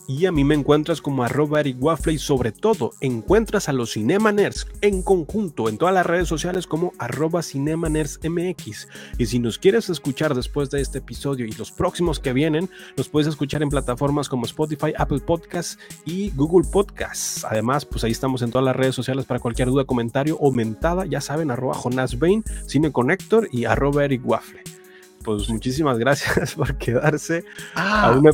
Y a mí me encuentras como arroba Eric Waffle y sobre todo encuentras a los Cinema Nerds en conjunto en todas las redes sociales como arroba Cinema Nerds MX. Y si nos quieres escuchar después de este episodio y los próximos que vienen, nos puedes escuchar en plataformas como Spotify, Apple Podcasts y Google Podcasts. Además, pues ahí estamos en todas las redes sociales para cualquier duda, comentario o mentada. Ya saben, arroba Jonas Bain, Cine Connector y arroba Eric Waffle. Pues muchísimas gracias por quedarse a Ah, una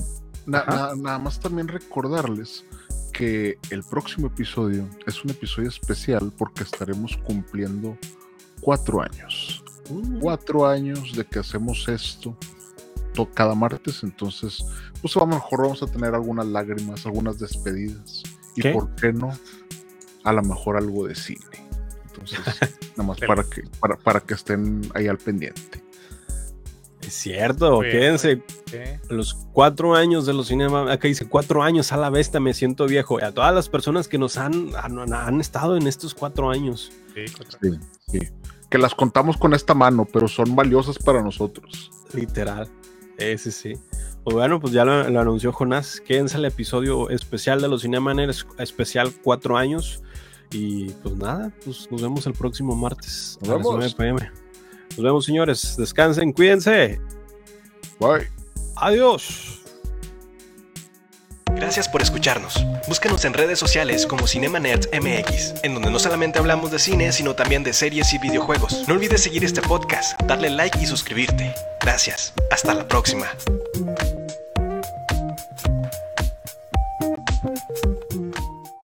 na- ajá. na- nada más también recordarles que el próximo episodio es un episodio especial porque estaremos cumpliendo cuatro años. Cuatro años de que hacemos esto to- cada martes, entonces, pues a lo mejor vamos a tener algunas lágrimas, algunas despedidas. Y ¿Qué? por qué no, a lo mejor algo de cine. Entonces, nada más para que, para, para que estén ahí al pendiente. Es cierto, bien, quédense ¿Qué? los cuatro años de los cinemas. Acá dice cuatro años a la bestia, me siento viejo. Y a todas las personas que nos han, han, han estado en estos cuatro años. Sí, contra- Sí, sí. Que las contamos con esta mano, pero son valiosas para nosotros. Literal. Ese sí. Pues bueno, pues ya lo, lo anunció Jonás. Quédense al episodio especial de los Cinemaners, especial cuatro años. Y pues nada, pues nos vemos el próximo martes Nos a las vemos. 9 pm. Nos vemos, señores. Descansen, cuídense. Bye. Adiós. Gracias por escucharnos. Búscanos en redes sociales como Cinema Nerds MX, en donde no solamente hablamos de cine, sino también de series y videojuegos. No olvides seguir este podcast, darle like y suscribirte. Gracias. Hasta la próxima.